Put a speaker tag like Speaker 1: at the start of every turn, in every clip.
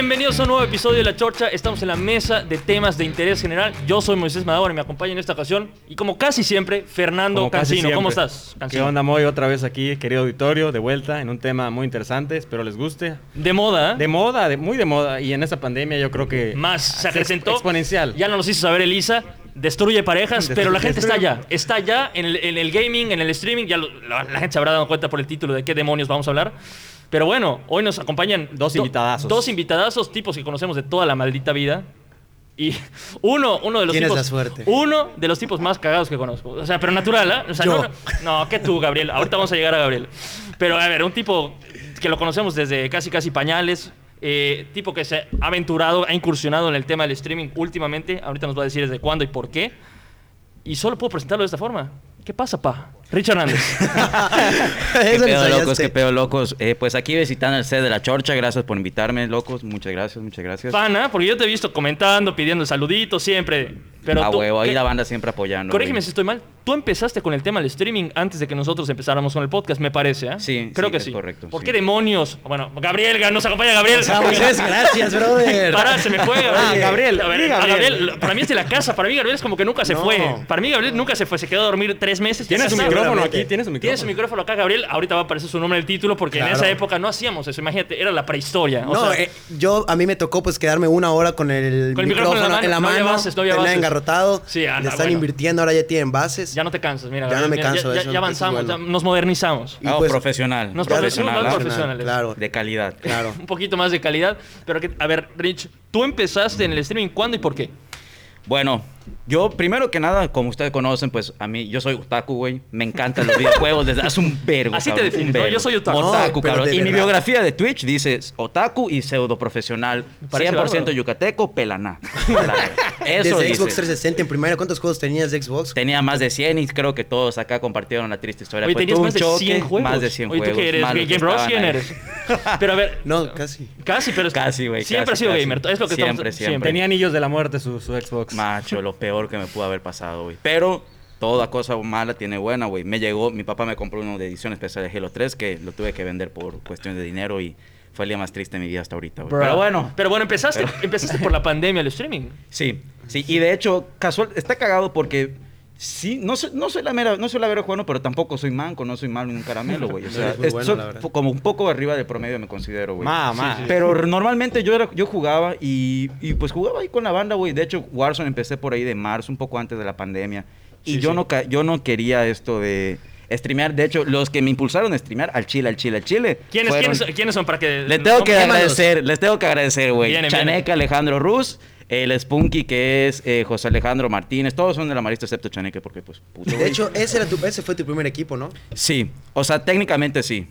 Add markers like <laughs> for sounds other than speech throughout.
Speaker 1: Bienvenidos a un nuevo episodio de La Chorcha. Estamos en la mesa de temas de interés general. Yo soy Moisés Madagua y me acompaña en esta ocasión. Y como casi siempre, Fernando
Speaker 2: Como
Speaker 1: Cancino. ¿Cómo
Speaker 2: siempre.
Speaker 1: estás?
Speaker 2: ¿Qué
Speaker 1: Cancino?
Speaker 2: onda, Moy? Otra vez aquí, querido auditorio, de vuelta en un tema muy interesante. Espero les guste.
Speaker 1: De moda. ¿eh?
Speaker 2: De moda, de, muy de moda. Y en esta pandemia yo creo que...
Speaker 1: Más se acrecentó.
Speaker 2: Exponencial.
Speaker 1: Ya no nos hizo saber Elisa. Destruye parejas, pero la gente está allá. Está allá en el, en el gaming, en el streaming. Ya lo- la, la gente se habrá dado cuenta por el título de qué demonios vamos a hablar. Pero bueno, hoy nos acompañan
Speaker 2: Dos
Speaker 1: do-
Speaker 2: invitadazos.
Speaker 1: Dos invitadazos, tipos que conocemos de toda la maldita vida. Y <laughs> uno, uno de los
Speaker 3: Tienes
Speaker 1: tipos.
Speaker 3: la suerte.
Speaker 1: Uno de los tipos más cagados que conozco. O sea, pero natural. O sea,
Speaker 3: Yo.
Speaker 1: no, no, no, que tú, Gabriel. Ahorita vamos a llegar a Gabriel. Pero a ver, un tipo que lo conocemos desde casi casi pañales. eh, tipo que se ha aventurado, ha incursionado en el tema del streaming últimamente. Ahorita nos va a decir desde cuándo y por qué. Y solo puedo presentarlo de esta forma. ¿Qué pasa, pa? Richard Hernández. <laughs>
Speaker 4: ¿Qué pedo, locos? ¿Qué pedo, locos? Eh, pues aquí visitando el set de la Chorcha. Gracias por invitarme, locos. Muchas gracias, muchas gracias.
Speaker 1: Pana, porque yo te he visto comentando, pidiendo saluditos siempre. Pero
Speaker 4: a
Speaker 1: tú,
Speaker 4: huevo, ahí
Speaker 1: ¿qué-
Speaker 4: la banda siempre apoyando.
Speaker 1: Corrígeme si estoy mal. Tú empezaste con el tema del streaming antes de que nosotros empezáramos con el podcast, me parece, ¿eh?
Speaker 4: Sí,
Speaker 1: Creo
Speaker 4: sí,
Speaker 1: que
Speaker 4: es
Speaker 1: sí.
Speaker 4: correcto,
Speaker 1: ¿Por
Speaker 4: sí.
Speaker 1: qué demonios? Bueno, Gabriel, nos acompaña Gabriel.
Speaker 3: Ah, Moisés, gracias, brother.
Speaker 1: Pará, se me fue.
Speaker 2: Ah, Gabriel,
Speaker 1: a ver,
Speaker 2: di
Speaker 1: a
Speaker 2: Gabriel.
Speaker 1: Gabriel, Para mí es de la casa. Para mí Gabriel es como que nunca se
Speaker 3: No.
Speaker 1: fue. Para mí Gabriel nunca se fue. Se quedó a dormir tres meses.
Speaker 2: Tienes
Speaker 1: está.
Speaker 2: Micrófono aquí, tienes su micrófono.
Speaker 1: Tiene su micrófono acá, Gabriel. Ahorita va a aparecer su nombre en el título porque en
Speaker 3: Claro.
Speaker 1: esa época no hacíamos eso. Imagínate, era la prehistoria. O
Speaker 3: No,
Speaker 1: sea,
Speaker 3: eh, yo a mí me tocó pues quedarme una hora con el,
Speaker 1: Con el micrófono en la mano, no había bases, no bases.
Speaker 3: engarrotado.
Speaker 1: Sí, anda,
Speaker 3: le están
Speaker 1: bueno.
Speaker 3: invirtiendo, ahora ya tienen bases.
Speaker 1: ya no te cansas, mira.
Speaker 3: Ya no me
Speaker 1: mira,
Speaker 3: canso de
Speaker 1: Ya,
Speaker 3: eso,
Speaker 1: ya
Speaker 3: eso
Speaker 1: avanzamos,
Speaker 3: es bueno.
Speaker 1: ya nos modernizamos.
Speaker 3: Y pues,
Speaker 4: profesional.
Speaker 1: Nos profesional, profesionales.
Speaker 3: Claro.
Speaker 4: De calidad.
Speaker 3: Claro.
Speaker 1: un poquito más de calidad. Pero que, a ver, Rich, tú empezaste en el streaming, ¿cuándo y por qué?
Speaker 4: Bueno, yo primero que nada, como ustedes conocen, pues a mí, yo soy otaku, güey. Me encantan los videojuegos desde hace un vergo.
Speaker 1: Así te
Speaker 4: cabrón,
Speaker 1: defines. Yo soy otaku.
Speaker 4: Otaku,
Speaker 3: No,
Speaker 4: cabrón. Y mi biografía de Twitch dice otaku y pseudo profesional.
Speaker 1: parece
Speaker 4: 100%
Speaker 1: bárbaro.
Speaker 4: yucateco, <laughs> pelaná. Eso
Speaker 3: Desde
Speaker 4: dice.
Speaker 3: Xbox 360 en primera, ¿cuántos juegos tenías de Xbox?
Speaker 4: Tenía más de 100 y creo que todos acá compartieron la triste historia.
Speaker 1: Oye,
Speaker 4: Fue
Speaker 1: tenías más de
Speaker 4: choque,
Speaker 1: 100 juegos.
Speaker 4: Más de 100
Speaker 1: Oye, ¿tú
Speaker 4: juegos.
Speaker 1: qué eres? ¿Game Bros? ¿Quién eres? Pero a ver,
Speaker 3: No, casi.
Speaker 1: casi, pero...
Speaker 4: Casi, güey,
Speaker 1: Siempre
Speaker 4: casi,
Speaker 1: has sido
Speaker 4: casi.
Speaker 1: gamer. Es lo que
Speaker 4: Siempre,
Speaker 1: estamos...
Speaker 4: siempre.
Speaker 2: Tenía anillos de la muerte su, su Xbox.
Speaker 4: Macho, lo peor que me pudo haber pasado, güey. Pero toda cosa mala tiene buena, güey. Me llegó, mi papá me compró uno de edición especial de Halo 3 que lo tuve que vender por cuestión de dinero y fue el día más triste de mi vida hasta ahorita, güey. Pero bueno,
Speaker 1: Pero bueno, empezaste,
Speaker 4: Pero-
Speaker 1: empezaste por la pandemia, el streaming.
Speaker 4: sí, sí. Y de hecho, casual, está cagado porque sí, no soy, no soy la mera, no soy la vera jugando, pero tampoco soy manco, no soy malo en un caramelo, güey. O <laughs> sea, es-
Speaker 3: bueno,
Speaker 4: soy como un poco arriba del promedio me considero, güey.
Speaker 2: Mamá.
Speaker 1: Sí, sí.
Speaker 4: Pero normalmente yo, era, yo jugaba y, y pues jugaba ahí con la banda, güey. De hecho, Warzone empecé por ahí de marzo, un poco antes de la pandemia. Y
Speaker 1: Sí,
Speaker 4: yo,
Speaker 1: sí.
Speaker 4: No, yo no quería esto de streamear. De hecho, los que me impulsaron a streamear al chile, al chile, al chile.
Speaker 1: ¿Quiénes,
Speaker 4: fueron-
Speaker 1: ¿quiénes, ¿quiénes son para que...
Speaker 4: Les tengo que agradecer, les tengo que agradecer, güey. Chaneca,
Speaker 1: viene.
Speaker 4: Alejandro Ruz, el Spunky que es eh, José Alejandro Martínez. Todos son de la Marista, excepto Chaneca, porque pues puto,
Speaker 3: De hecho, ese, era tu, ese fue tu primer equipo, ¿no?
Speaker 4: Sí, o sea, técnicamente sí.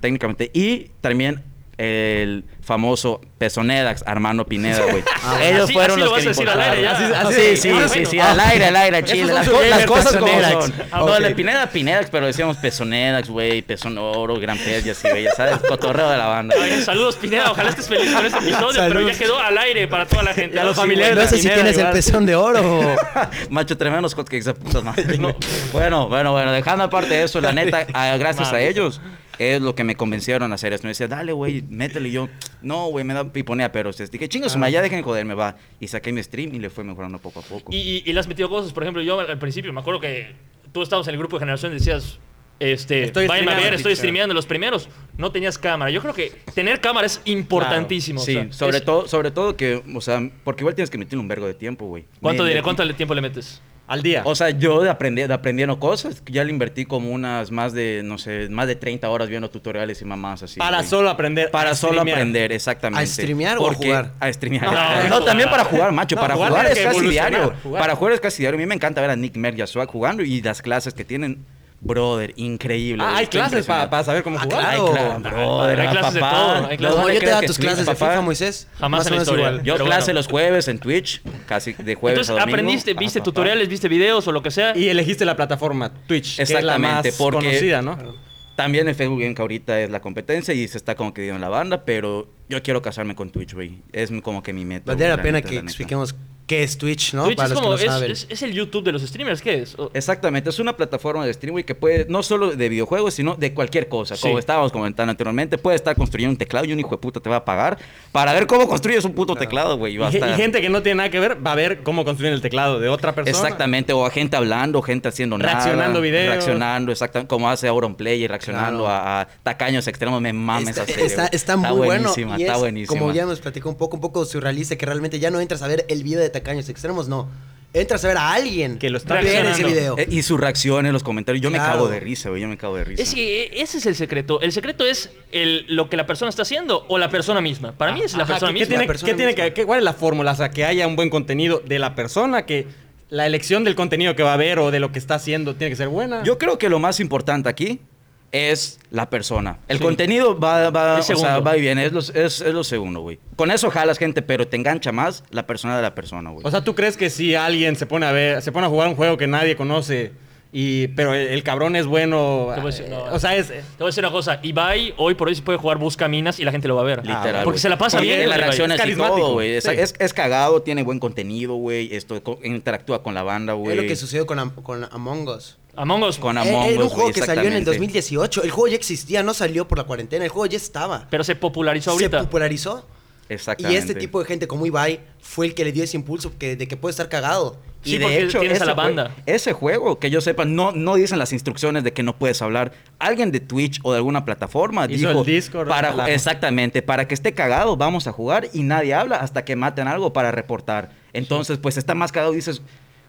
Speaker 4: Técnicamente. Y también el famoso Pezonedax, Armando Pineda, güey. <laughs>
Speaker 3: Ah,
Speaker 4: Ellos
Speaker 1: Así-
Speaker 4: fueron
Speaker 1: así
Speaker 4: los
Speaker 1: lo vas
Speaker 4: que
Speaker 1: a decir al aire, ya.
Speaker 4: Así, así,
Speaker 1: sí,
Speaker 4: sí, sí,
Speaker 1: bueno.
Speaker 4: sí, al aire, al aire, chile. Las, co- las cosas como son.
Speaker 2: Ah,
Speaker 4: No,
Speaker 2: ok.
Speaker 4: el de Pineda, Pinedax, pero decíamos Pezonedax, güey, Pezón Oro, Gran Pez y así, güey, ya sabes, cotorreo de la banda.
Speaker 1: Ay, saludos, Pineda. Ojalá estés feliz con este episodio, pero ya quedó al aire para toda la gente.
Speaker 2: Y a los
Speaker 1: Sí,
Speaker 2: familiares.
Speaker 3: No sé si
Speaker 2: Pineda
Speaker 3: tienes el pezón de oro. <laughs>
Speaker 4: Macho, tremendos hotcakes de puta madre. <laughs> Bueno, bueno, bueno, dejando aparte de eso, la neta, ah, gracias a ellos, es lo que me convencieron a hacer esto. Me decía, dale, güey, métele. Y yo, no, güey, me da piponea, pero este, dije, chingas, ya dejen de joderme, va. Y saqué mi stream y le fue mejorando poco a poco.
Speaker 1: Y, y, y le has metido cosas, por ejemplo, yo al principio me acuerdo que tú estabas en el grupo de generación y decías, este,
Speaker 2: Estoy
Speaker 1: váyanme a ver,
Speaker 2: streameando,
Speaker 1: estoy streameando. Los primeros no tenías cámara. Yo creo que tener cámara es importantísimo.
Speaker 4: Sí,
Speaker 1: o sea,
Speaker 4: sobre,
Speaker 1: es-
Speaker 4: todo, sobre todo que, o sea, porque igual tienes que meterle un vergo de tiempo, güey.
Speaker 1: ¿Cuánto,
Speaker 4: Me-
Speaker 1: diré,
Speaker 4: me-
Speaker 1: ¿Cuánto le- tiempo le metes?
Speaker 2: Al día.
Speaker 4: O sea, yo de, aprender, de aprendiendo cosas, ya le invertí como unas más de, no sé, más de 30 horas viendo tutoriales y mamás así.
Speaker 2: para
Speaker 4: güey.
Speaker 2: solo aprender.
Speaker 4: Para solo
Speaker 2: streamear.
Speaker 4: aprender, exactamente.
Speaker 3: ¿A streamear o a
Speaker 4: Porque-
Speaker 3: jugar?
Speaker 4: A streamear.
Speaker 1: No, <laughs>
Speaker 4: No,
Speaker 1: no,
Speaker 4: también para jugar, macho.
Speaker 2: No,
Speaker 4: para
Speaker 2: jugar
Speaker 4: es casi diario.
Speaker 2: jugar.
Speaker 4: Para jugar es casi diario. A mí me encanta ver a Nick Merck y a Swag jugando y las clases que tienen. Brother, increíble.
Speaker 2: Ah, hay clases para
Speaker 4: impresionado.
Speaker 2: saber cómo
Speaker 3: Ah,
Speaker 2: jugar.
Speaker 4: Ay, claro, brother.
Speaker 1: Hay
Speaker 4: ah,
Speaker 1: clases de
Speaker 4: papá.
Speaker 1: todo, hay clases.
Speaker 3: No, yo te da tus clases de
Speaker 4: papá.
Speaker 3: FIFA, Moisés.
Speaker 1: Jamás
Speaker 3: Más
Speaker 1: en la historia.
Speaker 3: igual.
Speaker 4: Yo
Speaker 1: Pero
Speaker 4: clase
Speaker 1: bueno.
Speaker 4: los jueves en Twitch, casi de jueves
Speaker 1: Entonces,
Speaker 4: a domingo.
Speaker 1: aprendiste,
Speaker 4: Pa,
Speaker 1: viste
Speaker 4: pa, pa.
Speaker 1: tutoriales, viste videos o lo que sea.
Speaker 2: Y elegiste la plataforma Twitch, que es la más
Speaker 4: Exactamente, porque-
Speaker 2: conocida, ¿no?
Speaker 4: También en Facebook Game que ahorita es la competencia y se está como que en la banda, pero yo quiero casarme con Twitch, güey. Es como que mi meta.
Speaker 3: Valdría
Speaker 4: güey,
Speaker 3: la pena que expliquemos ¿Qué es Twitch, no?
Speaker 1: Twitch
Speaker 3: Para
Speaker 1: es
Speaker 3: los
Speaker 1: como,
Speaker 3: que no
Speaker 1: es,
Speaker 3: saben.
Speaker 1: es- es el YouTube de los streamers, ¿qué es? O-
Speaker 4: Exactamente, es una plataforma de streaming que puede, no solo de videojuegos, sino de cualquier cosa.
Speaker 1: Sí.
Speaker 4: Como estábamos comentando anteriormente, puede estar construyendo un teclado y un hijo de puta te va a pagar para ver cómo construyes un puto teclado, güey. y
Speaker 2: gente que no tiene nada que ver va a ver cómo construyen el teclado de otra persona.
Speaker 4: Exactamente, o a gente hablando, gente haciendo nada.
Speaker 2: Reaccionando videos.
Speaker 4: Reaccionando, exactamente, como hace Auron Play, reaccionando
Speaker 3: Claro.
Speaker 4: a, a tacaños extremos. Me mames
Speaker 3: Está,
Speaker 4: serie.
Speaker 3: está- está muy bueno.
Speaker 4: buenísima,
Speaker 3: y
Speaker 4: está
Speaker 3: es,
Speaker 4: buenísima.
Speaker 3: Como ya nos platicó un poco, un poco surrealista, que realmente ya no entras a ver el video de tacaños extremos, no. Entras a ver a alguien
Speaker 2: Que lo está
Speaker 3: ver ese video.
Speaker 4: Eh, y sus reacciones, los comentarios. Yo me cago de risa, güey. Yo me cago de risa.
Speaker 1: Es que ese es el secreto. El secreto es el, lo que la persona está haciendo o la persona misma. Para mí es la
Speaker 2: Ajá,
Speaker 1: persona
Speaker 2: ¿qué-
Speaker 1: misma.
Speaker 2: ¿Qué tiene,
Speaker 3: La persona
Speaker 2: qué tiene
Speaker 3: misma.
Speaker 2: que, ¿Cuál es la fórmula? O sea, que haya un buen contenido de la persona, que la elección del contenido que va a ver o de lo que está haciendo tiene que ser buena.
Speaker 4: Yo creo que lo más importante aquí es la persona. El
Speaker 1: Sí.
Speaker 4: contenido va, va, o sea, va y viene, es lo, es, es lo segundo, güey. Con eso jalas gente, pero te engancha más la persona de la persona, güey.
Speaker 2: O sea, ¿tú crees que si alguien se pone a ver, se pone a jugar un juego que nadie conoce, y pero el, el cabrón es bueno,
Speaker 1: Te voy a decir,
Speaker 2: eh,
Speaker 1: no.
Speaker 2: o sea, es
Speaker 1: Te voy a decir una cosa. Ibai hoy por hoy se puede jugar Buscaminas y la gente lo va a ver.
Speaker 4: Literal.
Speaker 1: Porque
Speaker 4: güey.
Speaker 1: se la pasa
Speaker 4: Porque
Speaker 1: bien. Ibai.
Speaker 4: reacciones
Speaker 2: Es carismático.
Speaker 4: güey. Es,
Speaker 2: Sí.
Speaker 4: es, es cagado, tiene buen contenido, güey. Esto interactúa con la banda, güey.
Speaker 3: Es lo que sucedió con, con Among Us.
Speaker 1: Among Us.
Speaker 4: Con
Speaker 3: Eh,
Speaker 4: Among
Speaker 3: era un
Speaker 4: Us,
Speaker 3: juego que salió en el
Speaker 4: exactamente.
Speaker 3: 2018. El juego ya existía, no salió por la cuarentena. El juego ya estaba.
Speaker 1: Pero se popularizó
Speaker 3: Se
Speaker 1: ahorita.
Speaker 3: popularizó. Y
Speaker 4: Exactamente.
Speaker 3: este tipo de gente como Ibai fue el que le dio ese impulso que, de que puede estar cagado.
Speaker 1: Sí, porque tienes a la banda.
Speaker 4: ese juego, que yo sepa, no, no dicen las instrucciones de que no puedes hablar. Alguien de Twitch o de alguna plataforma
Speaker 2: Hizo
Speaker 4: dijo...
Speaker 2: el Discord,
Speaker 4: para, Exactamente, para que esté cagado vamos a jugar y nadie habla hasta que maten algo para reportar. Entonces, pues está más cagado y dices,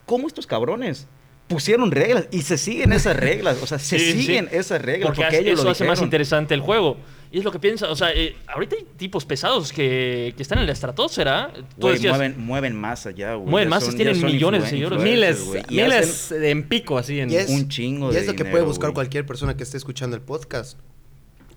Speaker 4: ¿cómo estos cabrones? Pusieron reglas y se siguen esas reglas. O sea, se
Speaker 1: Sí, sí.
Speaker 4: siguen esas reglas
Speaker 1: Porque,
Speaker 4: porque, ellos
Speaker 1: eso
Speaker 4: lo
Speaker 1: hace más interesante el juego. Y es lo que piensa, o sea, eh, ahorita hay tipos pesados que, que están en la estratosfera. Tú
Speaker 4: Güey,
Speaker 1: decías,
Speaker 4: mueven, ya, güey.
Speaker 1: Mueven masas, tienen millones de seguidores.
Speaker 2: miles, miles
Speaker 4: hacen-
Speaker 2: en pico así en
Speaker 3: Y es,
Speaker 4: un chingo
Speaker 3: y
Speaker 4: de
Speaker 3: es lo que
Speaker 4: dinero,
Speaker 3: puede buscar cualquier persona que esté escuchando el podcast.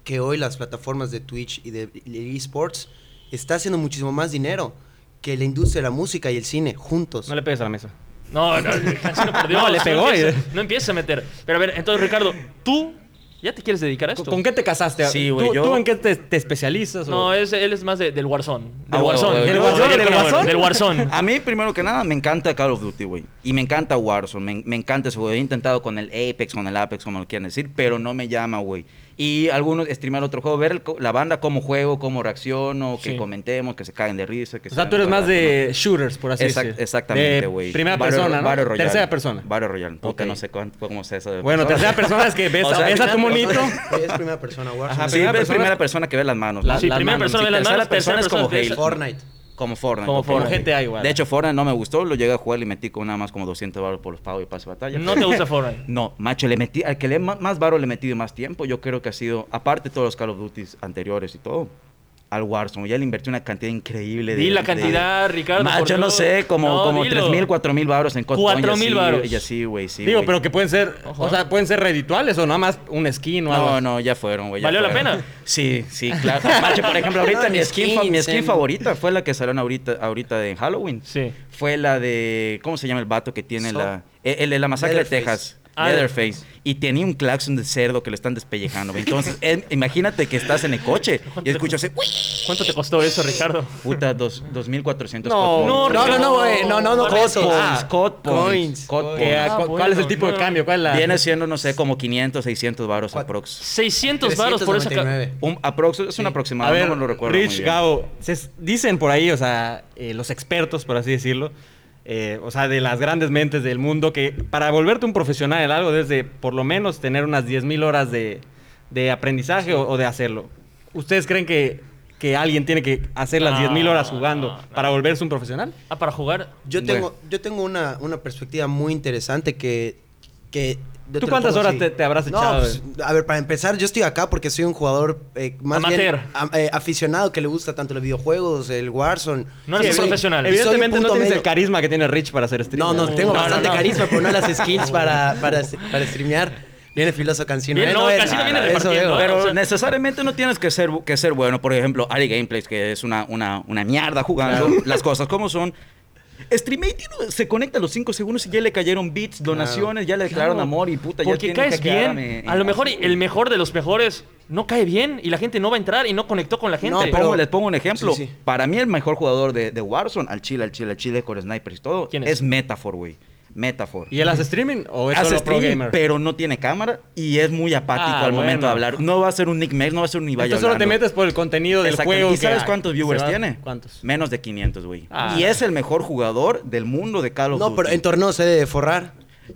Speaker 3: Que hoy las plataformas de Twitch y de de esports está haciendo muchísimo más dinero que la industria de la música y el cine juntos.
Speaker 2: No le pegues a la mesa.
Speaker 1: No, no, Cancino perdió. <laughs>
Speaker 2: No, le pegó,
Speaker 1: empieza,
Speaker 2: eh.
Speaker 1: no empieza a meter. Pero a ver, entonces, Ricardo, ¿tú ya te quieres dedicar a
Speaker 2: ¿Con,
Speaker 1: esto?
Speaker 2: con qué te casaste?
Speaker 4: Sí, güey,
Speaker 2: ¿Tú,
Speaker 4: yo-
Speaker 2: tú en qué te, te especializas? o-
Speaker 1: No, es, él es más de- del Warzone. Del
Speaker 4: Ah,
Speaker 1: Warzone. Del. Warzone?
Speaker 2: ¿Del Warzone?
Speaker 1: Del Warzone.
Speaker 4: A mí, primero que nada, me encanta Call of Duty, güey. Y me encanta Warzone. Me, me encanta ese juego. He intentado con el Apex, con el Apex, como lo quieran decir, pero no me llama, güey. Y algunos streamear otro juego, ver el la banda cómo juego, cómo reacciono, que
Speaker 1: Sí.
Speaker 4: comentemos, que se caguen de risa. Que
Speaker 2: O sea,
Speaker 4: se
Speaker 2: tú eres más de shooters, por así
Speaker 4: Exact-
Speaker 2: decirlo.
Speaker 4: exactamente,
Speaker 2: De
Speaker 4: güey.
Speaker 2: Primera
Speaker 4: Battle-
Speaker 2: persona, ¿no?
Speaker 4: Royale.
Speaker 2: Tercera persona.
Speaker 4: Battle Royale. Puta,
Speaker 2: Ok.
Speaker 4: no sé cuánto, cómo se eso. de-
Speaker 2: Bueno, tercera persona es que <laughs> ves,
Speaker 4: O sea,
Speaker 2: ves a tu monito.
Speaker 3: Es primera persona, Warzone.
Speaker 2: Ajá,
Speaker 4: Sí,
Speaker 2: primera
Speaker 4: es
Speaker 2: persona-
Speaker 4: primera persona que ve las manos.
Speaker 2: La-.
Speaker 1: Sí,
Speaker 2: las
Speaker 1: primera
Speaker 2: manos,
Speaker 1: persona de las manos, tercera
Speaker 4: persona es como
Speaker 1: es.
Speaker 3: Fortnite.
Speaker 4: Como Fortnite.
Speaker 1: Como.
Speaker 2: Como
Speaker 1: Fortnite.
Speaker 2: GTA igual.
Speaker 4: De hecho, Fortnite no me gustó, lo llegué a jugar y metí con nada más como 200 baros por los pagos y pase batalla.
Speaker 1: No te gusta Fortnite. <laughs>
Speaker 4: No, macho, le metí, al que le ma- más varo le he metido más tiempo, yo creo que ha sido, aparte de todos los Call of Duty anteriores y todo, al Warzone. Ya le invertí una cantidad increíble de...
Speaker 1: Di la
Speaker 4: de-
Speaker 1: cantidad, Ricardo, por
Speaker 4: Macho, no sé, como,
Speaker 1: No,
Speaker 4: como
Speaker 1: dilo.
Speaker 4: 3 mil, 4 mil baros en COD.
Speaker 1: 4,000 varos.
Speaker 4: Y así, güey, sí.
Speaker 2: Digo, pero que pueden ser,
Speaker 1: Ojo.
Speaker 2: o sea, pueden ser redituales o nada más un skin o algo.
Speaker 4: No, no, ya fueron, güey.
Speaker 1: ¿Valió la pena? <laughs>
Speaker 4: Sí, sí, claro. Macho, por ejemplo, ahorita <laughs>
Speaker 3: No,
Speaker 4: mi skin, fa- mi skin
Speaker 3: en-
Speaker 4: favorita fue la que salieron ahorita, ahorita de Halloween.
Speaker 1: Sí.
Speaker 4: Fue la de. ¿Cómo se llama el vato que tiene
Speaker 3: So-
Speaker 4: la. El, el de la masacre de. Texas.
Speaker 1: Ah,
Speaker 4: Leatherface. Y tenía un claxon de cerdo que le están despellejando. güey. Entonces, él- <laughs> imagínate que estás en el coche y escuchas ese.
Speaker 1: ¿Cuánto te costó eso, Ricardo?
Speaker 4: Puta, dos- 2.400
Speaker 2: No,
Speaker 1: no.
Speaker 3: No, no, no, güey. No, no, no.
Speaker 1: Code
Speaker 3: pesos.
Speaker 4: Coins,
Speaker 3: Ah,
Speaker 4: code points.
Speaker 3: coins.
Speaker 2: Que,
Speaker 1: Ah,
Speaker 2: ¿cu- ¿Cuál
Speaker 1: bueno,
Speaker 2: es el tipo de
Speaker 1: no.
Speaker 2: cambio? ¿Cuál es la...?
Speaker 4: Viene siendo, no sé, como 500, 600 baros
Speaker 3: Cuat-
Speaker 4: aprox.
Speaker 1: 600 varos por esa... ca-
Speaker 3: 399.
Speaker 4: Un aprox, es un aproximado,
Speaker 2: A ver,
Speaker 4: no me lo recuerdo muy
Speaker 2: Rich,
Speaker 4: bien.
Speaker 2: Gabo, se- dicen por ahí, o sea, eh, los expertos, por así decirlo, eh, o sea, de las grandes mentes del mundo, que para volverte un profesional en algo, desde por lo menos tener unas 10.000 horas de, de aprendizaje o, o de hacerlo. ¿Ustedes creen que, que alguien tiene que hacer las
Speaker 1: No,
Speaker 2: 10.000 horas jugando
Speaker 1: no, no.
Speaker 2: para volverse un profesional?
Speaker 1: Ah, para jugar.
Speaker 3: Yo
Speaker 4: Bueno.
Speaker 3: tengo, yo tengo una, una perspectiva muy interesante que... que
Speaker 2: ¿Tú cuántas horas te- te habrás
Speaker 3: No,
Speaker 2: echado,
Speaker 3: pues, a ver, para empezar, yo estoy acá porque soy un jugador eh, más
Speaker 1: Amateur.
Speaker 3: bien am- eh, aficionado que le gusta tanto los videojuegos, el Warzone.
Speaker 1: No eres
Speaker 3: Sí,
Speaker 1: profesional.
Speaker 2: Evidentemente no tienes el
Speaker 3: medio.
Speaker 2: carisma que tiene Rich para hacer stream.
Speaker 3: No, no, tengo
Speaker 1: No, no,
Speaker 3: bastante
Speaker 1: no.
Speaker 3: carisma, pero no las <laughs> skills para, para, para streamear. Viene filoso Cancino.
Speaker 1: Bien,
Speaker 3: ¿eh?
Speaker 1: no, Cancino viene repartiendo.
Speaker 4: Pero
Speaker 1: O sea-
Speaker 4: necesariamente no tienes que ser, que ser bueno. Por ejemplo, Ari Gameplays, que es una, una, una mierda jugando las cosas como son. Streamate se conecta a los 5 segundos y ya le cayeron bits, donaciones, ya le declararon
Speaker 1: Claro.
Speaker 4: amor y puta, ya
Speaker 1: Porque
Speaker 4: tiene
Speaker 1: caes
Speaker 4: que
Speaker 1: bien. A lo mejor el mejor de los mejores no cae bien y la gente no va a entrar y no conectó con la gente.
Speaker 3: No,
Speaker 4: Les
Speaker 3: pero-
Speaker 4: pongo, les pongo un ejemplo.
Speaker 3: Sí, sí.
Speaker 4: Para mí el mejor jugador de, de Warzone, al chile, al chile, al chile, con snipers y todo,
Speaker 1: ¿Quién es?
Speaker 4: es Metafor, güey. Metafor.
Speaker 2: ¿Y él hace streaming o es
Speaker 4: Hace
Speaker 2: solo pro
Speaker 4: streaming,
Speaker 2: gamer?
Speaker 4: pero no tiene cámara y es muy apático
Speaker 2: Ah,
Speaker 4: al momento de hablar. No va a ser un Nick Max, no va a ser un Ibai
Speaker 2: Entonces solo te metes por el contenido del juego.
Speaker 4: ¿Y sabes cuántos viewers tiene?
Speaker 2: ¿Cuántos?
Speaker 4: Menos de 500, güey.
Speaker 2: Ah.
Speaker 4: Y es el mejor jugador del mundo de Call of
Speaker 3: No,
Speaker 4: Duty.
Speaker 3: pero en torneo se debe forrar.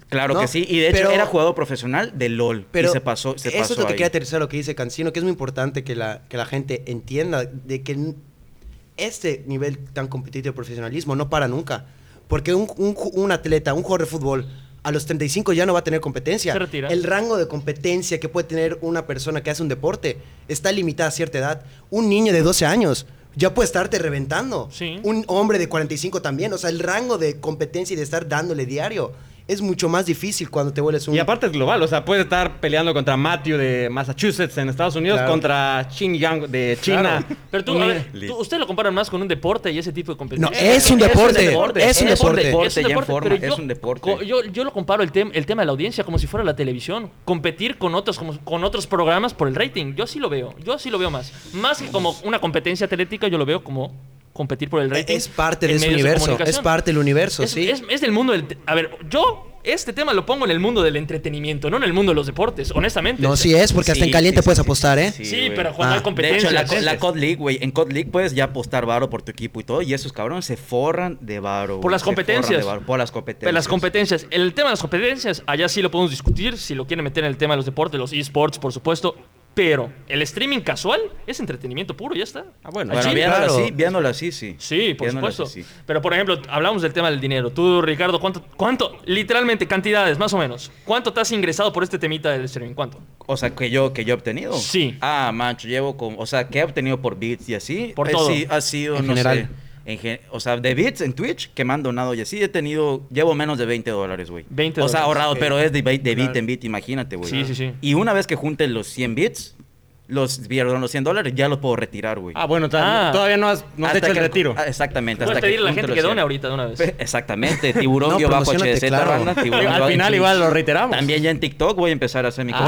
Speaker 4: Claro
Speaker 3: ¿no?
Speaker 4: que sí. Y de hecho
Speaker 3: Pero-
Speaker 4: era jugador profesional de LOL.
Speaker 3: Pero
Speaker 4: y se pasó, se
Speaker 3: eso
Speaker 4: pasó
Speaker 3: es lo que quería aterrizar lo que dice Cancino, que es muy importante que la, que la gente entienda de que este nivel tan competitivo de profesionalismo no para nunca. Porque un, un ju- un atleta, un jugador de fútbol, a los 35 ya no va a tener competencia.
Speaker 1: Se retira.
Speaker 3: El rango de competencia que puede tener una persona que hace un deporte está limitada a cierta edad. Un niño de 12 años ya puede estarte reventando.
Speaker 1: Sí.
Speaker 3: Un hombre de 45 también. O sea, el rango de competencia y de estar dándole diario es mucho más difícil cuando te vuelves un...
Speaker 2: Y aparte es global, o sea, puede estar peleando contra Matthew de Massachusetts en Estados Unidos
Speaker 3: Claro.
Speaker 2: contra Xing Yang de China.
Speaker 3: Claro. <laughs>
Speaker 1: Pero tú,
Speaker 2: Un-
Speaker 1: a ver, tú- usted lo comparan más con un deporte y ese tipo de
Speaker 3: No,
Speaker 1: competencia.
Speaker 3: es un deporte. Es un deporte.
Speaker 4: deporte, ya en
Speaker 1: pero
Speaker 4: forma,
Speaker 1: yo-
Speaker 4: es un deporte.
Speaker 1: Yo, yo lo comparo el, tem- el tema de la audiencia como si fuera la televisión. Competir con otros, como, con otros programas por el rating. Yo sí lo veo. Yo sí lo veo más. Más que como una competencia atlética, yo lo veo como competir por el rating.
Speaker 3: Es parte de ese universo. Es parte del universo,
Speaker 1: Es,
Speaker 3: sí.
Speaker 1: es- es del mundo del... A ver, yo este tema lo pongo en el mundo del entretenimiento, no en el mundo de los deportes, honestamente.
Speaker 3: No, sí es, porque hasta en
Speaker 4: Sí,
Speaker 3: caliente
Speaker 4: sí,
Speaker 3: puedes
Speaker 4: sí,
Speaker 3: apostar, ¿eh?
Speaker 1: Sí, pero cuando
Speaker 3: Ah.
Speaker 1: hay
Speaker 4: De
Speaker 1: competencia...
Speaker 4: hecho, la, co- la COD League, güey, en COD League puedes ya apostar varo por tu equipo y todo, y esos cabrones se forran de varo.
Speaker 1: Por las
Speaker 4: se forran
Speaker 1: competencias.
Speaker 4: de varo, por las competencias.
Speaker 1: Pero las competencias. El tema de las competencias, allá sí lo podemos discutir, si lo quieren meter en el tema de los deportes, los esports, por supuesto. Pero el streaming casual es entretenimiento puro, ya está.
Speaker 2: Ah, bueno.
Speaker 4: Bueno, viéndolo
Speaker 3: claro.
Speaker 4: así, viéndolo así, sí.
Speaker 1: Sí, por
Speaker 4: Viéndolo
Speaker 1: supuesto.
Speaker 4: así, sí.
Speaker 1: Pero por ejemplo, hablamos del tema del dinero. Tú, Ricardo, ¿cuánto, cuánto, literalmente, cantidades, más o menos? ¿Cuánto te has ingresado por este temita del streaming? ¿Cuánto?
Speaker 4: O sea, que yo, que yo he obtenido.
Speaker 1: Sí.
Speaker 4: Ah, macho, llevo con. O sea, que he obtenido por bits y así.
Speaker 1: Por
Speaker 4: eh,
Speaker 1: todo.
Speaker 4: Sí, ha sido,
Speaker 3: En
Speaker 4: no
Speaker 3: general.
Speaker 4: sé. En o sea, de bits en Twitch que me han donado y así he tenido. Llevo menos de 20 dólares, güey.
Speaker 1: 20
Speaker 4: O sea, ahorrado, pero es de, bit- de bit
Speaker 3: Claro.
Speaker 4: en bit, imagínate, güey.
Speaker 1: Sí, sí, sí.
Speaker 4: Y una vez que junte los 100 bits, los, perdón, los 100 dólares, ya los puedo retirar, güey.
Speaker 2: Ah, bueno,
Speaker 1: Ah.
Speaker 2: todavía no has, no has hecho el retiro.
Speaker 4: ah, Exactamente.
Speaker 1: Puedes
Speaker 4: hasta
Speaker 1: pedirle a la gente
Speaker 4: los
Speaker 1: que
Speaker 4: 100.
Speaker 1: done ahorita de una vez. <laughs>
Speaker 4: Exactamente, tiburón
Speaker 3: No,
Speaker 4: guion bajo HDZ,
Speaker 3: claro.
Speaker 4: tiburón
Speaker 2: Al final igual lo reiteramos.
Speaker 4: También ya en TikTok voy a empezar a hacer mi
Speaker 3: ¡Ole!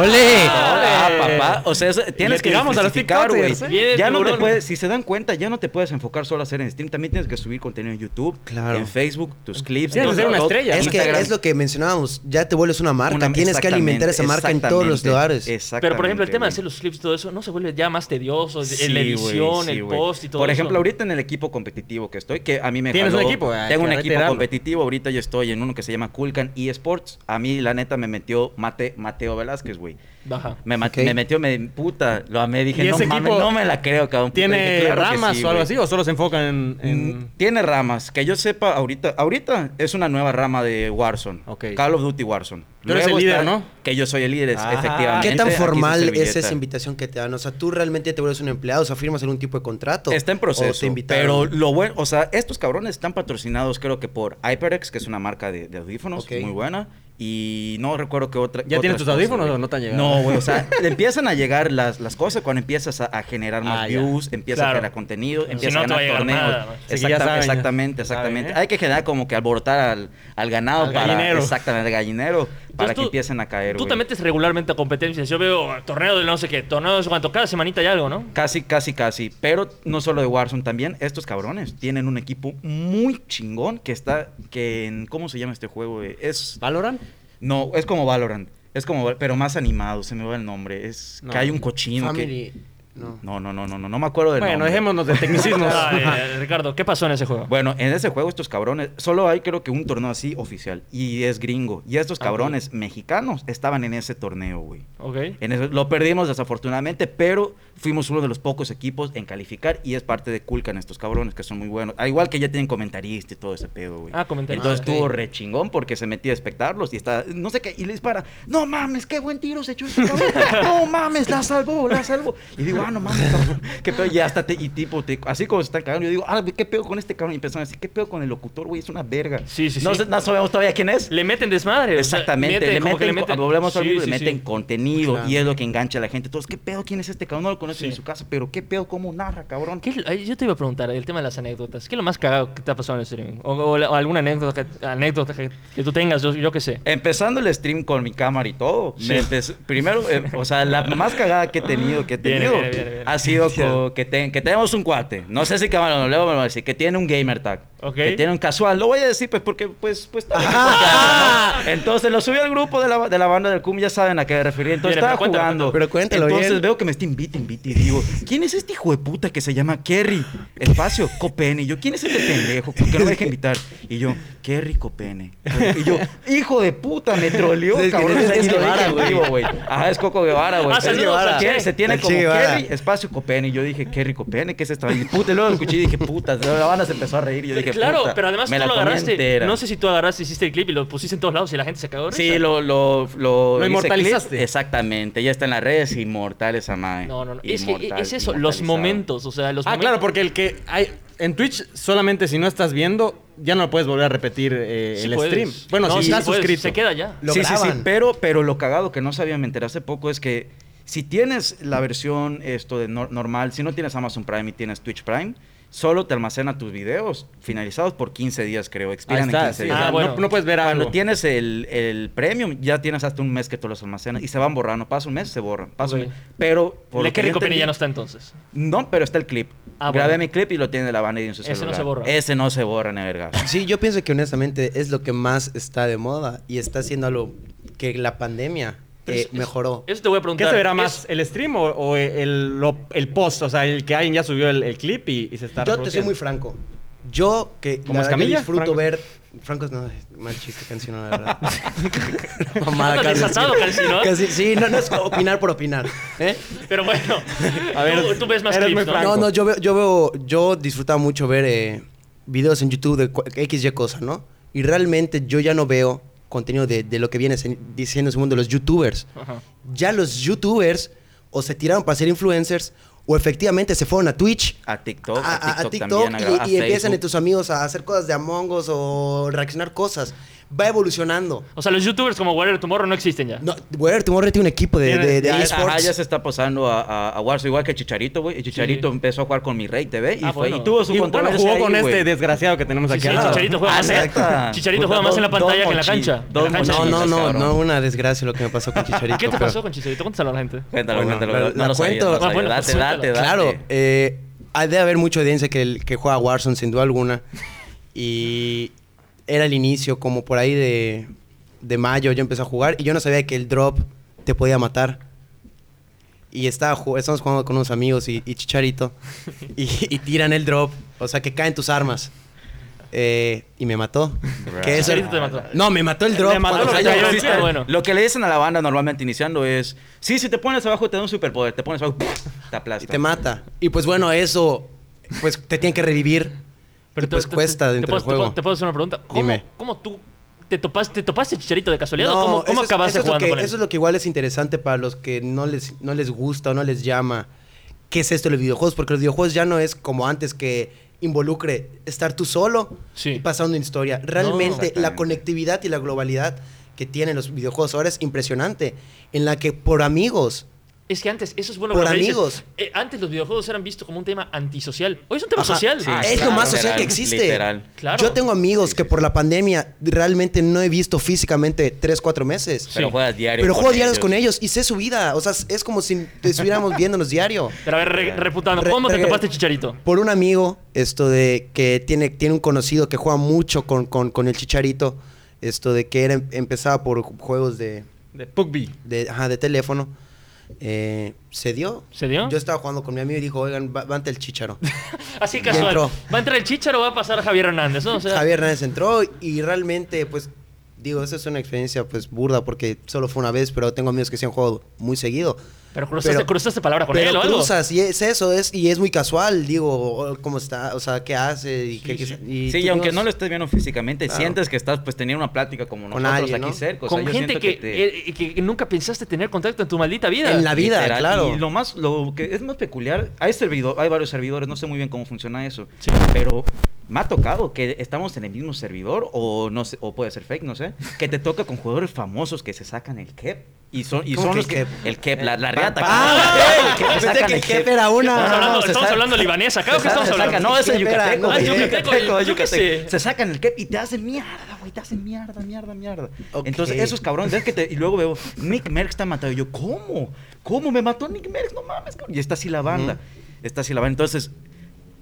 Speaker 4: Ah,
Speaker 2: ¡Ole!
Speaker 4: Papá. O sea, eso- tienes que
Speaker 2: tiramos a los
Speaker 4: güey.
Speaker 2: ¿eh?
Speaker 4: Ya no te puedes, si se dan cuenta, ya no te puedes enfocar solo a hacer en stream. También tienes que subir contenido en YouTube,
Speaker 3: Claro.
Speaker 4: en Facebook, tus clips.
Speaker 2: Tienes que ser una estrella.
Speaker 3: Es que
Speaker 4: Instagram.
Speaker 3: es lo que mencionábamos, ya te vuelves una marca,
Speaker 4: Una-
Speaker 3: tienes que alimentar esa marca en todos los lugares.
Speaker 4: exactamente,
Speaker 1: Pero por ejemplo, el tema de hacer los clips y todo eso, ¿no se vuelve ya más tedioso?
Speaker 4: Sí,
Speaker 1: en la edición,
Speaker 4: sí,
Speaker 1: el post y todo
Speaker 4: Por
Speaker 1: eso.
Speaker 4: ejemplo, ahorita en el equipo competitivo que estoy, que a mí me
Speaker 2: ¿Tienes un equipo? Ah,
Speaker 4: Tengo un equipo competitivo. Ahorita yo estoy en uno que se llama Kulkan eSports. A mí, la neta, me metió Mate, Mateo Velázquez, güey.
Speaker 1: Baja.
Speaker 4: Me, ma-
Speaker 3: Ok.
Speaker 4: me metió, me, puta, lo amé. Dije,
Speaker 2: ¿Y
Speaker 4: no mames, me la creo, cabrón.
Speaker 2: ¿Tiene
Speaker 4: dije, claro que
Speaker 2: ramas
Speaker 4: sí,
Speaker 2: o algo así? ¿O solo se enfocan en...? en-
Speaker 4: Mm, Tiene ramas, que yo sepa ahorita, ahorita es una nueva rama de Warzone,
Speaker 2: Ok.
Speaker 4: Call of Duty Warzone.
Speaker 2: Tú eres el líder, ¿no?
Speaker 4: Que yo soy el líder,
Speaker 2: Ah.
Speaker 4: efectivamente.
Speaker 3: ¿Qué tan formal es esa invitación que te dan? O sea, tú realmente te vuelves un empleado, o sea, firmas algún tipo de contrato.
Speaker 4: Está en
Speaker 3: o
Speaker 4: proceso,
Speaker 3: te invitaron?
Speaker 4: pero lo bueno, o sea, estos cabrones están patrocinados creo que por HyperX, que es una marca de, de audífonos
Speaker 3: Ok.
Speaker 4: muy buena, y no recuerdo qué otra.
Speaker 2: ¿Ya tienes tus audífonos o no te han llegado?
Speaker 4: No, güey, o sea, <laughs> empiezan a llegar las, las cosas cuando empiezas a, a generar más
Speaker 2: Ah, ya.
Speaker 4: views, empiezas
Speaker 1: Claro.
Speaker 4: a generar contenido,
Speaker 1: Si
Speaker 4: empiezas
Speaker 1: no,
Speaker 4: a ganar torneos.
Speaker 1: nada,
Speaker 2: que ya saben, ya.
Speaker 4: exactamente,
Speaker 2: Saben,
Speaker 4: exactamente.
Speaker 2: ¿eh?
Speaker 4: Hay que generar como que alborotar al, al ganado
Speaker 2: Al
Speaker 4: para
Speaker 2: gallinero.
Speaker 4: exactamente al gallinero para que empiecen a caer,
Speaker 1: Tú
Speaker 4: güey.
Speaker 1: te metes regularmente a competencias. Yo veo torneo de no sé qué, torneo de no sé cuánto. Cada semanita hay algo, ¿no?
Speaker 4: Casi, casi, casi. Pero no solo de Warzone, también estos cabrones tienen un equipo muy chingón que está, que en, ¿cómo se llama este juego? Es,
Speaker 2: ¿Valorant?
Speaker 4: no, es como Valorant. Es como, pero más animado, se me va el nombre. Es
Speaker 2: No.
Speaker 4: que hay un cochino que...
Speaker 3: No.
Speaker 4: No, no, no, no, no, no me acuerdo del
Speaker 2: Bueno,
Speaker 4: nombre.
Speaker 2: dejémonos de <laughs> tecnicismos.
Speaker 1: Ah, eh, Ricardo, ¿qué pasó en ese juego?
Speaker 4: Bueno, en ese juego estos cabrones, solo hay creo que un torneo así oficial y es gringo. Y estos
Speaker 1: Ah,
Speaker 4: cabrones mexicanos estaban en ese torneo, güey.
Speaker 1: Ok.
Speaker 4: En eso- lo perdimos desafortunadamente, pero fuimos uno de los pocos equipos en calificar y es parte de Kulkan estos cabrones que son muy buenos. Al igual que ya tienen comentarista y todo ese pedo, güey.
Speaker 1: Ah, comentarista.
Speaker 4: Entonces
Speaker 3: Ah,
Speaker 4: estuvo re chingón porque se metía a espectarlos y está, no sé qué, y le dispara, no mames, qué buen tiro se echó este cabrón. <laughs> no mames, la salvó, la salvó. Y digo, ah, no mames, cabrón, <laughs> qué pedo. Y hasta te, y tipo, te- así como se están cagando, yo digo, ah, qué pedo con este cabrón. Y empezaron a decir, qué pedo con el locutor, güey, es una verga.
Speaker 1: Sí, sí,
Speaker 4: no,
Speaker 1: sí.
Speaker 4: no sabemos todavía quién es.
Speaker 1: Le meten desmadre. o sea,
Speaker 4: Exactamente,
Speaker 1: meten-
Speaker 4: le
Speaker 1: como que
Speaker 4: meten, volvemos al
Speaker 1: Sí,
Speaker 4: mismo,
Speaker 1: sí,
Speaker 4: le
Speaker 1: sí.
Speaker 4: meten contenido
Speaker 3: Claro.
Speaker 4: y es lo que engancha a la gente. Entonces, ¿qué pedo? ¿Quién es este cabrón? No lo conocen
Speaker 1: Sí.
Speaker 4: en su casa, pero ¿qué pedo? ¿Cómo narra, cabrón?
Speaker 1: ¿Qué es- ay, yo te iba a preguntar el tema de las anécdotas. ¿Qué es lo más cagado que te ha pasado en el streaming? O, o la- o alguna anécdota, que, anécdota que, que tú tengas, yo, yo qué sé.
Speaker 4: Empezando el stream con mi cámara y todo.
Speaker 1: Sí.
Speaker 4: me empezó- primero, eh, o sea, la más cagada que he tenido, que he tenido ha sido <laughs> co- que, te- que tenemos un cuate. No sé si cámara no, luego me lo va a decir. Que tiene un gamer tag.
Speaker 1: Ok.
Speaker 4: Que tiene un casual. Lo voy a decir, pues, porque, pues, pues, <laughs>
Speaker 3: Ah.
Speaker 4: Entonces lo subí al grupo de la, de la banda del CUM, ya saben a qué me refería. Entonces
Speaker 1: pero
Speaker 4: estaba
Speaker 1: cuéntalo,
Speaker 4: jugando.
Speaker 3: Pero cuéntalo
Speaker 4: Entonces
Speaker 3: bien.
Speaker 4: veo que me está invite, invite. Y digo, ¿quién es este hijo de puta que se llama Kerry? Espacio, Copene. Y yo, ¿quién es este pendejo? ¿Por qué no me deja invitar? Y yo, Kerry Copene. Y yo, hijo de puta, me troleó,
Speaker 3: Es que
Speaker 4: cabrón.
Speaker 3: es
Speaker 4: O sea, y lo
Speaker 3: Guevara,
Speaker 4: en
Speaker 3: güey.
Speaker 4: vivo, güey. Ajá, es Coco Guevara, güey.
Speaker 1: Ah, saludos Che.
Speaker 4: Se tiene como
Speaker 3: Guevara.
Speaker 4: Kerry, espacio Copene. Y yo dije, Kerry Copene, ¿qué es esta? Y puta, y luego lo escuché y dije, puta. La banda se empezó a reír y yo dije,
Speaker 1: claro,
Speaker 4: puta,
Speaker 1: pero además
Speaker 4: me
Speaker 1: tú
Speaker 4: la
Speaker 1: lo agarraste.
Speaker 4: entera.
Speaker 1: No sé si tú agarraste, hiciste el clip y lo pusiste en todos lados y la gente se cagó. de
Speaker 4: Sí, lo, lo, lo,
Speaker 2: inmortalizaste.
Speaker 4: clip. Exactamente, ya está en las redes, inmortal esa madre.
Speaker 1: No, no, no. Es, que es eso, los momentos. O sea, los
Speaker 2: Ah,
Speaker 1: momentos.
Speaker 2: claro, porque el que hay en Twitch solamente si no estás viendo ya no lo puedes volver a repetir eh,
Speaker 1: Sí
Speaker 2: el
Speaker 1: puedes.
Speaker 2: stream. Bueno,
Speaker 1: No,
Speaker 2: si
Speaker 1: sí
Speaker 2: estás
Speaker 1: puedes,
Speaker 2: suscrito.
Speaker 1: Se queda ya.
Speaker 3: Lo
Speaker 4: sí, sí, sí, pero, pero lo cagado que no sabía, me enteré hace poco, es que si tienes la versión esto de nor- normal, si no tienes Amazon Prime y tienes Twitch Prime, solo te almacena tus videos finalizados por 15 días, creo.
Speaker 2: Ahí
Speaker 4: Expiran en
Speaker 2: está,
Speaker 4: 15
Speaker 2: sí.
Speaker 4: días.
Speaker 1: Ah,
Speaker 2: no-
Speaker 1: bueno.
Speaker 2: no, puedes ver
Speaker 4: Cuando
Speaker 2: algo.
Speaker 4: tienes el, el premium, ya tienes hasta un mes que tú los almacenas y se van borrando. Pasa un mes, se borran. Pasa un mes. Pero. por
Speaker 1: Le
Speaker 4: lo que
Speaker 1: Copini
Speaker 4: entendí-
Speaker 1: ya no está entonces.
Speaker 4: No, pero está el clip.
Speaker 1: Ah,
Speaker 4: Grabé
Speaker 1: bueno.
Speaker 4: mi clip y lo tiene la banda y en su
Speaker 1: Ese no
Speaker 4: celular.
Speaker 1: se borra.
Speaker 4: Ese no se borra, verga.
Speaker 3: Sí, yo pienso que honestamente es lo que más está de moda y está haciendo algo que la pandemia eh,
Speaker 1: es-
Speaker 3: mejoró.
Speaker 1: Eso te voy a
Speaker 2: ¿Qué
Speaker 1: preguntar.
Speaker 2: se verá
Speaker 1: Es-
Speaker 2: más? ¿El stream o, o el, lo- el post? O sea, el que alguien ya subió el, el clip y, y se está
Speaker 3: Yo te soy muy franco. Yo que
Speaker 2: ¿Como Escamilla?
Speaker 3: disfruto
Speaker 2: Franco.
Speaker 3: ver Franco no, mal chiste canción la verdad. <laughs> <laughs>
Speaker 1: Anda
Speaker 3: casi.
Speaker 1: desatado, casi, ¿no?
Speaker 3: Casi- sí, no, no es opinar por opinar, ¿eh?
Speaker 1: Pero bueno,
Speaker 2: A ver,
Speaker 1: tú, tú ves más clips, ¿no?
Speaker 3: No, no, yo veo, yo veo, yo disfrutaba mucho ver eh, videos en YouTube de XY cosa, ¿no? Y realmente yo ya no veo contenido de, de lo que viene diciendo ese mundo de los youtubers.
Speaker 1: Ajá.
Speaker 3: Ya los youtubers o se tiraron para ser influencers o efectivamente se fueron a Twitch.
Speaker 4: A TikTok,
Speaker 3: a,
Speaker 4: a
Speaker 3: a- a
Speaker 4: TikTok también,
Speaker 3: y,
Speaker 4: gra- a
Speaker 3: y empiezan de tus amigos a hacer cosas de Among Us o reaccionar cosas. Va evolucionando.
Speaker 1: O sea, los youtubers como Warrior Tomorrow no existen ya.
Speaker 3: No, Warrior Tomorrow tiene un equipo de, de, de
Speaker 4: Ya,
Speaker 3: esports.
Speaker 4: ajá, ya se está pasando a, a, a Warzone, igual que Chicharito, güey. Chicharito
Speaker 1: Sí.
Speaker 4: empezó a jugar con mi Rey TV y,
Speaker 1: Ah,
Speaker 4: fue,
Speaker 1: bueno.
Speaker 4: y tuvo su
Speaker 2: Y bueno,
Speaker 4: controversia
Speaker 2: jugó con
Speaker 4: ahí,
Speaker 2: este desgraciado que tenemos
Speaker 1: Sí,
Speaker 2: aquí
Speaker 1: sí,
Speaker 2: al lado.
Speaker 1: Chicharito juega
Speaker 4: Ah,
Speaker 1: más. Chicharito juega más en la pantalla que en la cancha.
Speaker 4: dos
Speaker 1: En la cancha.
Speaker 3: No, no, no, no, una desgracia lo que me pasó con Chicharito.
Speaker 1: ¿Qué te pasó con Chicharito? Cuéntaselo a la gente.
Speaker 4: Cuéntalo,
Speaker 3: Bueno,
Speaker 4: cuéntalo. no lo
Speaker 3: cuento.
Speaker 1: bueno,
Speaker 4: date,
Speaker 1: pues
Speaker 4: date, date.
Speaker 3: Claro, eh, hay de haber mucha audiencia que, que juega Warzone sin duda alguna. Y era el inicio, como por ahí de, de mayo yo empecé a jugar y yo no sabía que el drop te podía matar. Y estaba, estábamos jugando con unos amigos y, y Chicharito y, y tiran el drop, o sea que caen tus armas. Eh, y me mató. Que eso-
Speaker 1: Chicharito te mató.
Speaker 3: No, me mató el drop.
Speaker 2: Mató lo que
Speaker 1: bueno.
Speaker 4: Lo que le dicen a la banda normalmente iniciando es: Sí, si te pones abajo te da un superpoder. Te pones abajo, <laughs> te aplasta.
Speaker 3: y te mata. Y pues bueno, eso, pues te tienen que revivir. Pero pues
Speaker 1: te-
Speaker 3: cuesta
Speaker 1: te,
Speaker 3: dentro del juego.
Speaker 1: te puedo- te puedo hacer una pregunta. ¿Cómo,
Speaker 3: Dime.
Speaker 1: ¿Cómo tú te topaste, te topaste Chicharito de casualidad? o ¿Cómo, cómo
Speaker 3: eso es-
Speaker 1: acabaste
Speaker 3: es
Speaker 1: jugando
Speaker 3: que-
Speaker 1: con él?
Speaker 3: Eso es lo que igual es interesante para los que no les, no les gusta o no les llama. ¿Qué es esto de los videojuegos? Porque los videojuegos ya no es como antes que involucre estar tú solo
Speaker 1: Sí.
Speaker 3: y pasando una historia. Realmente la conectividad y la globalidad que tienen los videojuegos ahora es impresionante. En la que por amigos,
Speaker 1: Es que antes, eso es bueno
Speaker 3: Por
Speaker 1: lo que dices.
Speaker 3: amigos.
Speaker 1: Eh, antes los videojuegos eran vistos como un tema antisocial. Hoy es un tema
Speaker 3: Ajá.
Speaker 1: social.
Speaker 4: Sí,
Speaker 3: es
Speaker 4: claro,
Speaker 3: lo más social
Speaker 4: literal,
Speaker 3: que existe.
Speaker 4: literal.
Speaker 1: Claro.
Speaker 3: Yo tengo amigos que por la pandemia realmente no he visto físicamente 3, 4 meses.
Speaker 4: Pero
Speaker 1: Sí.
Speaker 4: juegas diario.
Speaker 3: Pero
Speaker 4: con
Speaker 3: juego diarios
Speaker 4: ellos.
Speaker 3: con ellos y sé su vida. O sea, es como si estuviéramos <laughs> viéndonos diario.
Speaker 1: Pero a ver, re- refutando.
Speaker 3: Re-
Speaker 1: ¿Cómo te topaste Chicharito?
Speaker 3: Por un amigo, esto de que tiene, tiene un conocido que juega mucho con, con, con el chicharito. Esto de que era, empezaba por juegos de,
Speaker 2: De PUBG.
Speaker 3: de, ajá, de teléfono. Eh, se dio.
Speaker 1: ¿Se dio?
Speaker 3: Yo estaba jugando con mi amigo y dijo, oigan, va, va ante el chicharo. <laughs>
Speaker 1: Así casual.
Speaker 3: entró.
Speaker 1: ¿Va a entrar el Chicharo o va a pasar Javier Hernández? ¿no? O sea,
Speaker 3: Javier Hernández entró y realmente, pues, digo, esa es una experiencia, pues, burda porque solo fue una vez, pero tengo amigos que se han jugado muy seguido.
Speaker 1: Pero cruzaste,
Speaker 3: Pero-
Speaker 1: cruzaste palabra con
Speaker 3: Pero
Speaker 1: él o algo.
Speaker 3: cruzas, y es eso, es, y es muy casual, digo, cómo está, o sea, qué hace y qué...
Speaker 1: sí.
Speaker 3: qué- y
Speaker 4: Sí, y aunque no lo estés viendo físicamente,
Speaker 3: Claro.
Speaker 4: sientes que estás pues teniendo una plática como
Speaker 3: Con
Speaker 4: nosotros
Speaker 3: alguien,
Speaker 4: aquí
Speaker 3: ¿no?
Speaker 4: cerca. O sea,
Speaker 1: con
Speaker 4: yo
Speaker 1: gente
Speaker 4: siento
Speaker 1: que,
Speaker 4: te-
Speaker 1: eh, que- que nunca pensaste tener contacto en tu maldita vida.
Speaker 3: En la vida,
Speaker 4: Literal.
Speaker 3: claro.
Speaker 4: Y lo más, lo que es más peculiar, hay servidor, hay varios servidores, no sé muy bien cómo funciona eso,
Speaker 1: Sí.
Speaker 4: pero me ha tocado que estamos en el mismo servidor o no sé, o puede ser fake, no sé, que te toca con jugadores famosos que se sacan el kep y son y
Speaker 3: ¿Cómo
Speaker 4: son
Speaker 3: que
Speaker 4: los
Speaker 3: el
Speaker 4: que
Speaker 3: kep?
Speaker 4: el kep, la, la Reata.
Speaker 3: Ah,
Speaker 4: que
Speaker 3: Pensé
Speaker 4: sacan
Speaker 3: que
Speaker 4: el
Speaker 3: el kep era una-
Speaker 1: Estamos hablando,
Speaker 4: no, se
Speaker 1: estamos hablando libanés acá. ¿o qué
Speaker 4: se
Speaker 1: estamos
Speaker 4: sacan-
Speaker 1: hablando?
Speaker 4: No, es
Speaker 3: ¿Qué era?
Speaker 4: yucateco,
Speaker 3: es
Speaker 1: yucateco, qué sé.
Speaker 4: Se sacan el kep y te hacen mierda, güey. Te hacen mierda, mierda, mierda. Entonces, esos cabrones, ves que te- y luego veo, Nick Merckx está matado. Y yo, ¿cómo? ¿Cómo me mató Nick Merckx? No mames, cabrón. Y está así la banda. Está así la banda. Entonces,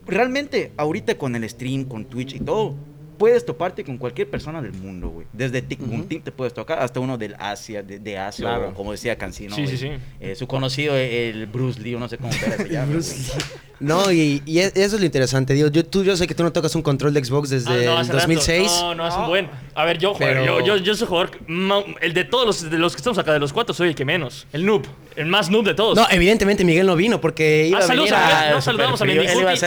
Speaker 4: realmente, ahorita con el stream, con Twitch y todo, puedes toparte con cualquier persona del mundo, güey. Desde. Boom Team te puedes tocar hasta uno del Asia, de, de Asia,
Speaker 2: Claro.
Speaker 4: o como decía Cancino.
Speaker 1: Sí, sí, sí.
Speaker 4: Eh, su conocido, el Bruce Lee, o no sé cómo <laughs> era, se llama,
Speaker 3: Bruce. Lee. No, y, y e- eso es lo interesante. Digo, yo, tú, yo sé que tú no tocas un control de Xbox desde
Speaker 1: Ah, no,
Speaker 3: el
Speaker 1: hace rato.
Speaker 3: 2006.
Speaker 1: No, no, es un buen. A ver, yo,
Speaker 3: Pero-
Speaker 1: yo, yo, yo soy jugador. El de todos los, de los que estamos acá, de los cuatro, soy el que menos.
Speaker 2: El noob.
Speaker 1: El más noob de todos.
Speaker 3: No, eventemente Miguel no vino porque iba
Speaker 1: Ah,
Speaker 3: a
Speaker 1: saludos
Speaker 3: venir
Speaker 1: a
Speaker 3: a...
Speaker 1: No, saludamos a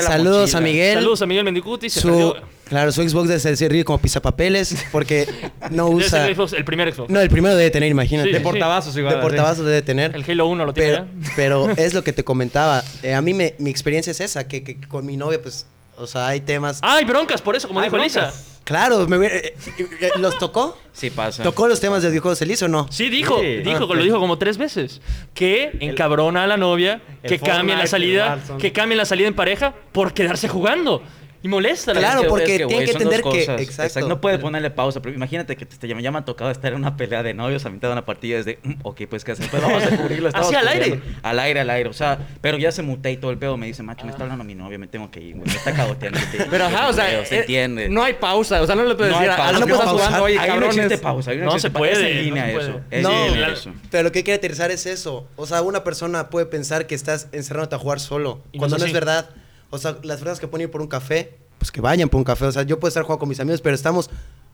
Speaker 3: Saludos a. Miguel.
Speaker 1: Saludos a Miguel Mendicuti. Se
Speaker 3: Su, claro, su Xbox debe servir como pisapapeles porque <laughs> no
Speaker 1: Debe ser
Speaker 3: usa...
Speaker 1: el Xbox, el primer Xbox.
Speaker 3: No, el primero debe tener, imagínate.
Speaker 1: Sí,
Speaker 2: De portavasos igual.
Speaker 3: de portavasos debe tener.
Speaker 1: El Halo 1 lo tiene
Speaker 3: Pero, pero es lo que te comentaba. Eh, a mí me, mi experiencia es esa, que, que con mi novia, pues, o sea, hay temas...
Speaker 1: Ah, hay broncas, por eso, como dijo Elisa.
Speaker 3: Claro, me eh, eh, eh, ¿los tocó? <laughs>
Speaker 4: Sí pasa.
Speaker 3: ¿Tocó los temas de videojuegos Elisa o no?
Speaker 1: Sí, dijo,
Speaker 2: Sí.
Speaker 1: dijo,
Speaker 3: Ah,
Speaker 1: lo dijo como tres veces. Que encabrona a la novia,
Speaker 2: el
Speaker 1: que cambie
Speaker 2: Fortnite,
Speaker 1: la
Speaker 2: el
Speaker 1: salida,
Speaker 2: Warzone.
Speaker 1: que cambie la salida en pareja por quedarse jugando. Y molesta. la
Speaker 3: Claro,
Speaker 1: gente.
Speaker 3: porque
Speaker 4: güey,
Speaker 3: tiene que entender que- exacto.
Speaker 4: No puedes ponerle pausa. Pero imagínate que te, te llama- ya me ha tocado estar en una pelea de novios a mitad de una partida. Desde, mm, ok, pues ¿qué hacemos? Pues vamos a cubrirlo. <laughs> estamos
Speaker 1: Así al aire.
Speaker 4: Al aire, al aire. O sea, pero ya se muté y todo el pedo. Me dice, macho, me está hablando mi novia, me tengo que ir. güey, Me está cagoteando. <laughs> te-
Speaker 2: Pero ajá, o sea,
Speaker 4: Pero se
Speaker 2: eh,
Speaker 4: entiende.
Speaker 2: no hay pausa. O sea, no le puedes decir a
Speaker 4: pausa.
Speaker 2: los que
Speaker 3: No puedo
Speaker 2: jugando, oye,
Speaker 4: Ahí no
Speaker 2: cabrones.
Speaker 4: existe pausa. ahí
Speaker 1: No
Speaker 4: existe
Speaker 1: se
Speaker 4: pausa. Es
Speaker 1: puede, no se puede.
Speaker 4: Es
Speaker 3: pero lo que hay que aterrizar es eso. O sea, una persona puede pensar que estás encerrándote a jugar solo, cuando
Speaker 1: es
Speaker 3: no es verdad. O sea, las personas que pueden ir por un café, pues que vayan por un café. O sea, yo puedo estar jugando con mis amigos, pero estamos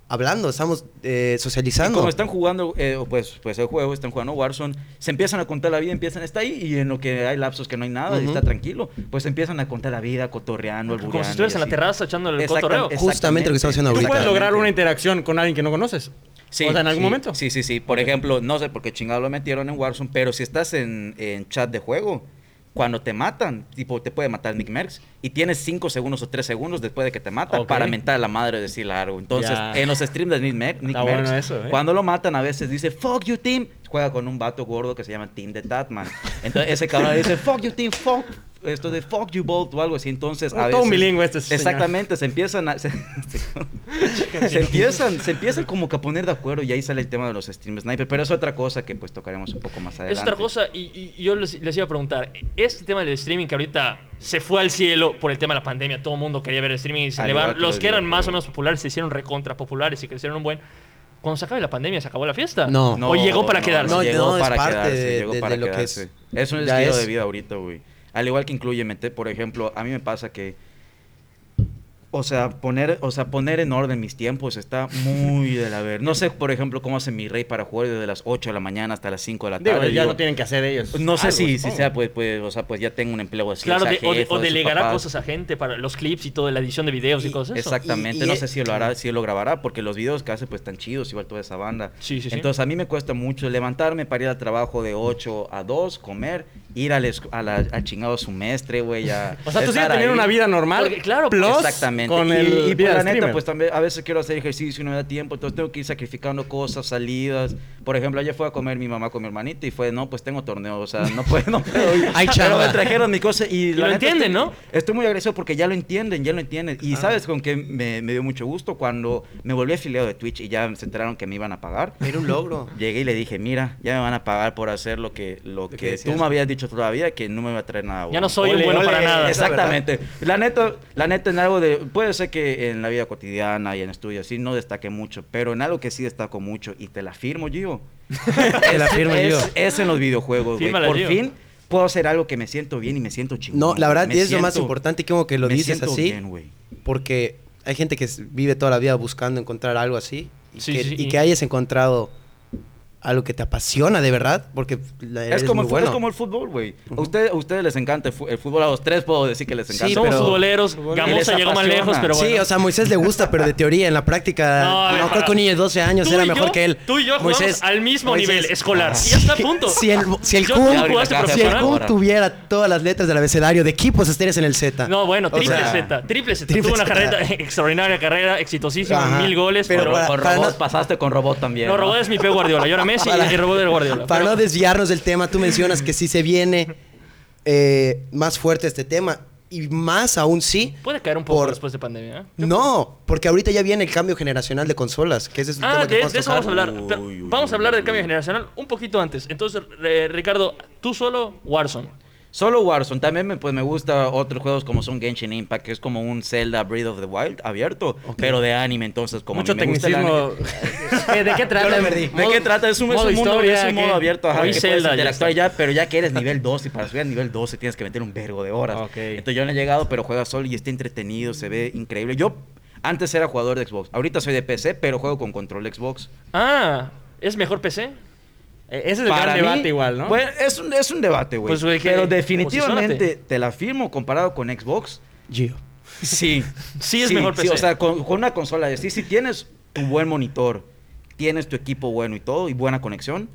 Speaker 3: hablando, estamos eh,
Speaker 4: Y
Speaker 3: socializando.
Speaker 4: como están jugando, eh, pues, pues el juego, están jugando Warzone, se empiezan a contar la vida, empiezan, está ahí, y en lo que hay lapsos que no hay nada, y
Speaker 3: Ujú.
Speaker 4: está tranquilo, pues empiezan a contar la vida, cotorreando,
Speaker 1: Como
Speaker 4: albureando
Speaker 1: si estuvieras
Speaker 4: y
Speaker 1: en la terraza echando el
Speaker 4: Exactam-
Speaker 1: cotorreo.
Speaker 3: Justamente lo que estamos haciendo
Speaker 2: Tú
Speaker 3: ahorita.
Speaker 2: puedes lograr una interacción con alguien que no conoces.
Speaker 4: Sí,
Speaker 2: o sea, en algún
Speaker 4: sí,
Speaker 2: momento.
Speaker 4: Sí, sí, sí. Por ejemplo, no sé por qué chingado lo metieron en Warzone, pero si estás en, en chat de juego, cuando te matan, tipo, te puede matar Nick Merckx, y tienes 5 segundos o 3 segundos después de que te mata
Speaker 2: Ok.
Speaker 4: para mentar a la madre y decirle algo. Entonces,
Speaker 2: Ya.
Speaker 4: en los streams de Nick, Mer- Nick
Speaker 2: Está bueno
Speaker 4: Merckx,
Speaker 2: eso, ¿eh?
Speaker 4: cuando lo matan, a veces dice, fuck you, team. Juega con un vato gordo que se llama Team de Tatman. Entonces, ese cabrón dice, fuck you, team, fuck. Esto de fuck you both o algo así. Entonces, a
Speaker 2: Todo bilingüe este señor.
Speaker 4: Exactamente, se empiezan a. <laughs> Se, se empiezan, se empiezan como que a poner de acuerdo y ahí sale el tema de los stream sniper. Pero es otra cosa que pues tocaremos un poco más adelante.
Speaker 1: Es otra cosa, y, y yo les, les iba a preguntar, este tema del streaming que ahorita se fue al cielo por el tema de la pandemia, todo el mundo quería ver el streaming y se elevaron. Los que eran más o menos populares se hicieron recontra populares y crecieron un buen. Cuando se acabe la pandemia, ¿se acabó la fiesta?
Speaker 3: No.
Speaker 1: ¿O llegó para quedarse?
Speaker 3: No,
Speaker 4: llegó
Speaker 3: no, es
Speaker 4: para
Speaker 3: parte
Speaker 4: quedarse,
Speaker 3: de-
Speaker 4: llegó
Speaker 3: de-
Speaker 4: para
Speaker 3: de lo que
Speaker 4: quedarse.
Speaker 3: es.
Speaker 4: Es un estilo
Speaker 3: es.
Speaker 4: de vida ahorita, güey. Al igual que incluye por ejemplo, a mí me pasa que o sea, poner, o sea, poner en orden mis tiempos está muy de la ver. No sé, por ejemplo, cómo hace mi rey para jugar desde las 8 de la mañana hasta las 5 de la
Speaker 2: Digo,
Speaker 4: tarde.
Speaker 2: ya
Speaker 4: Digo,
Speaker 2: no tienen que hacer ellos.
Speaker 4: No sé
Speaker 2: algo,
Speaker 4: si, si sea, pues, pues, o sea, pues ya tengo un empleo así.
Speaker 1: Claro,
Speaker 4: o sea, jefe
Speaker 1: o
Speaker 4: de sus
Speaker 1: delegará cosas a gente para los clips y toda la edición de videos y,
Speaker 3: Y-
Speaker 1: cosas eso.
Speaker 4: Exactamente,
Speaker 3: Y- y-
Speaker 4: no sé si lo hará, si lo grabará, porque los videos que hace pues están chidos, igual toda esa banda.
Speaker 1: Sí, sí, sí.
Speaker 4: Entonces a mí me cuesta mucho levantarme para ir al trabajo de 8 a 2, comer, ir al, a la- al chingado semestre, güey, ya. <laughs>
Speaker 2: O sea, tú teniendo
Speaker 4: ahí.
Speaker 2: una vida normal.
Speaker 1: Porque, claro,
Speaker 2: plus
Speaker 4: Exactamente.
Speaker 2: Con
Speaker 4: y,
Speaker 2: el
Speaker 4: y, pues, la neta, pues también a veces quiero hacer ejercicio y no me da tiempo, entonces tengo que ir sacrificando cosas, salidas. Por ejemplo, ayer fue a comer mi mamá con mi hermanita y fue, no, pues tengo torneo, o sea, no <laughs> puedo, no puedo ir.
Speaker 3: Hay
Speaker 4: Pero me trajeron mi cosa y,
Speaker 1: lo
Speaker 4: la neta
Speaker 1: entienden,
Speaker 4: estoy-
Speaker 1: ¿no?
Speaker 4: Estoy muy agradecido porque ya lo entienden, ya lo entienden. Y sabes con que me, me dio mucho gusto cuando me volví afiliado de Twitch y ya se enteraron que me iban a pagar.
Speaker 3: Era un logro.
Speaker 4: Llegué y le dije, mira, ya me van a pagar por hacer lo que, lo
Speaker 3: que
Speaker 4: tú me habías dicho todavía, que no me va a traer nada.
Speaker 1: Ya no
Speaker 4: bueno".
Speaker 1: soy un
Speaker 2: Ole,
Speaker 1: bueno
Speaker 2: ole,
Speaker 1: para nada.
Speaker 4: Exactamente. La neta, la neta en algo de, puede ser que en la vida cotidiana y en estudios sí no destaque mucho, pero en algo que sí destaco mucho y te la firmo, Gio. <laughs>
Speaker 3: Te la firmo,
Speaker 4: es,
Speaker 3: Gio.
Speaker 4: es en los videojuegos, güey. Por
Speaker 1: Gio.
Speaker 4: fin puedo hacer algo que me siento bien y me siento chingón.
Speaker 3: No, la verdad, y es lo más importante como que lo
Speaker 4: me
Speaker 3: dices así.
Speaker 4: bien,
Speaker 3: porque hay gente que vive toda la vida buscando encontrar algo así. Y,
Speaker 1: Sí,
Speaker 3: que,
Speaker 1: sí,
Speaker 3: y
Speaker 1: y-
Speaker 3: que hayas encontrado algo que te apasiona de verdad, porque
Speaker 4: Es como,
Speaker 3: muy
Speaker 4: el,
Speaker 3: bueno.
Speaker 4: es como el fútbol, güey. A ustedes, a ustedes les encanta el, el fútbol. A los tres puedo decir que les
Speaker 3: Sí,
Speaker 4: encanta.
Speaker 1: Somos
Speaker 3: pero-
Speaker 1: futboleros. Gamosa llegó más lejos, pero bueno.
Speaker 3: Sí, o sea, a Moisés le gusta, pero de teoría, en la práctica,
Speaker 1: No,
Speaker 3: no,
Speaker 1: a
Speaker 3: creo que un niño de 12 años era mejor
Speaker 1: yo-
Speaker 3: que él.
Speaker 1: Tú y yo jugamos al mismo nivel escolar. Y ya está a punto.
Speaker 3: Si el, si el Kun, si el Kun tuviera todas las letras del abecedario de equipos, estarías en el Z.
Speaker 1: No, bueno,
Speaker 3: O
Speaker 1: triple
Speaker 3: sea,
Speaker 1: Z. Triple Z.
Speaker 3: triple
Speaker 1: Tuvo una carrera, extraordinaria carrera, exitosísima, mil goles.
Speaker 3: Pero
Speaker 4: con robot
Speaker 3: no-
Speaker 4: pasaste con robot también.
Speaker 1: no, Robot es mi P. Guardiola. Yo Messi
Speaker 3: Para-
Speaker 1: y Guardiola.
Speaker 3: Para
Speaker 1: Pero-
Speaker 3: no desviarnos del tema, tú mencionas que sí se viene eh, más fuerte este tema. Y más aún sí.
Speaker 1: Puede caer un poco
Speaker 3: por-
Speaker 1: después de pandemia. ¿eh?
Speaker 3: No, porque ahorita ya viene el cambio generacional de consolas, que ese es un
Speaker 1: Ah,
Speaker 3: tema que
Speaker 1: de,
Speaker 3: podemos
Speaker 1: de eso vamos a hablar. Pero
Speaker 4: Uy, uy,
Speaker 1: vamos a hablar
Speaker 4: uy,
Speaker 1: del cambio generacional un poquito antes. Entonces, eh, Ricardo, tú solo, Warzone.
Speaker 4: Solo Warzone. También me, pues, me gusta otros juegos como son Genshin Impact, que es como un Zelda Breath of the Wild abierto, pero de anime. Entonces, como a
Speaker 2: Mucho
Speaker 4: mí me gusta el <laughs>
Speaker 2: ¿De qué trata?
Speaker 4: ¿De qué trata? Es un, es
Speaker 2: modo
Speaker 4: un mundo,
Speaker 2: historia,
Speaker 4: es un
Speaker 2: ¿qué?
Speaker 4: modo abierto, ajá, que
Speaker 1: Zelda,
Speaker 4: puedes
Speaker 1: ya
Speaker 4: interactuar
Speaker 1: está.
Speaker 4: ya, pero ya que eres nivel 12 y para subir a nivel 12 tienes que meter un vergo de horas. Entonces yo no he llegado, pero juega solo y está entretenido, se ve increíble. Yo antes era jugador de Xbox, ahorita soy de PC, pero juego con control Xbox.
Speaker 1: Ah, ¿es mejor PC?
Speaker 2: Eh, Ese es el
Speaker 4: mí,
Speaker 2: debate igual, ¿no?
Speaker 4: Es un, es un debate, güey.
Speaker 1: Pues,
Speaker 4: pero definitivamente te la firmo comparado con Xbox.
Speaker 3: Gio.
Speaker 4: Sí. <laughs>
Speaker 1: Sí es mejor PC.
Speaker 4: o sea, con, con una consola sí, si tienes tu buen monitor, tienes tu equipo bueno y todo, y buena conexión,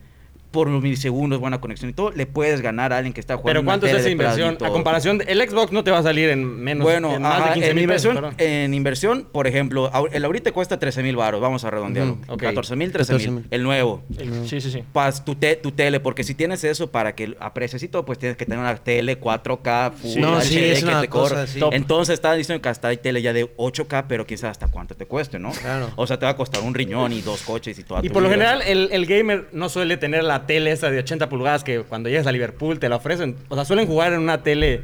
Speaker 4: por los milisegundos, buena conexión y todo, le puedes ganar a alguien que está jugando.
Speaker 2: Pero ¿cuánto es esa inversión? A comparación, de- el Xbox no te va a salir en menos
Speaker 4: Bueno,
Speaker 2: en más
Speaker 4: ajá,
Speaker 2: de 15
Speaker 4: en,
Speaker 2: mil
Speaker 4: inversión,
Speaker 2: pesos,
Speaker 4: en inversión, por ejemplo, el ahorita cuesta 13 mil baros, vamos a redondearlo.
Speaker 2: Ok.
Speaker 4: 14 mil, 13 mil.
Speaker 3: 14,000.
Speaker 4: El nuevo.
Speaker 1: Sí, sí, sí.
Speaker 4: Pas, tu, te- tu tele, porque si tienes eso para que aprecies y todo, pues tienes que tener una tele 4K, Full
Speaker 1: Sí.
Speaker 3: No,
Speaker 4: HD,
Speaker 3: sí, es
Speaker 4: que
Speaker 3: una
Speaker 4: te
Speaker 3: cosa.
Speaker 4: Entonces estaba diciendo que hasta hay tele ya de 8K, pero quién sabe hasta cuánto te cueste, ¿no?
Speaker 3: Claro.
Speaker 4: O sea, te va a costar un riñón y dos coches y todo.
Speaker 2: Y por lo general, el, el gamer no suele tener la tele esa de 80 pulgadas que cuando llegas a Liverpool te la ofrecen. O sea, suelen jugar en una tele.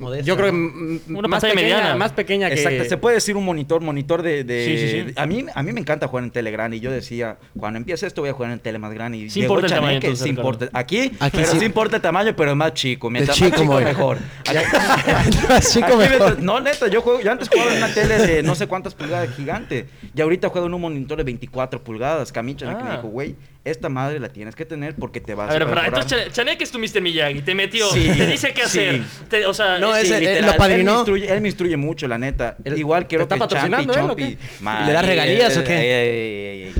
Speaker 3: Modesta,
Speaker 2: yo creo que
Speaker 3: ¿no?
Speaker 1: Una
Speaker 2: más
Speaker 1: pantalla
Speaker 2: pequeña,
Speaker 1: mediana.
Speaker 2: más pequeña que.
Speaker 4: Exacto, se puede decir un monitor, monitor de... de-
Speaker 1: Sí, sí, sí.
Speaker 4: de- A, mí, a mí me encanta jugar en tele grande y yo decía, cuando empiece esto voy a jugar en tele más grande. Y
Speaker 1: Sí importa el tamaño, entonces,
Speaker 4: importa. Aquí,
Speaker 3: Aquí
Speaker 4: pero
Speaker 3: sí.
Speaker 4: sí. importa el tamaño, pero es más chico. Mientras
Speaker 3: chico
Speaker 4: más chico, mejor. <laughs> <laughs>
Speaker 3: Más chico,
Speaker 4: Aquí
Speaker 3: mejor.
Speaker 4: no, neta, yo juego, yo antes jugaba en una tele de no sé cuántas pulgadas gigante. Y ahorita juego en un monitor de 24 pulgadas. Camicha que me
Speaker 1: Ah.
Speaker 4: dijo, güey, esta madre la tienes que tener porque te vas
Speaker 1: A ver,
Speaker 4: a
Speaker 1: pero
Speaker 4: mejorar".
Speaker 1: entonces Chane- Chanek es tu Mr. Miyagi, te metió,
Speaker 4: Sí,
Speaker 1: te dice qué
Speaker 4: sí.
Speaker 1: hacer. Te- o sea,
Speaker 3: No,
Speaker 1: sí,
Speaker 3: eh,
Speaker 1: literal.
Speaker 3: lo padrinó.
Speaker 4: Él me, instruye, él me instruye mucho, la neta.
Speaker 2: ¿El-
Speaker 4: Igual quiero que Champi,
Speaker 2: él
Speaker 3: ¿Le da regalías o qué?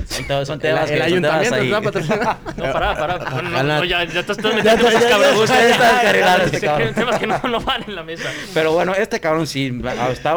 Speaker 4: Son temas-
Speaker 2: El, ayuntamiento está patrocinando. <laughs>
Speaker 1: No, pará, pará. No, ya, estás metiendo temas
Speaker 4: descarrilado <laughs> este.
Speaker 1: Temas que no, van en la mesa.
Speaker 4: Pero bueno, este cabrón sí,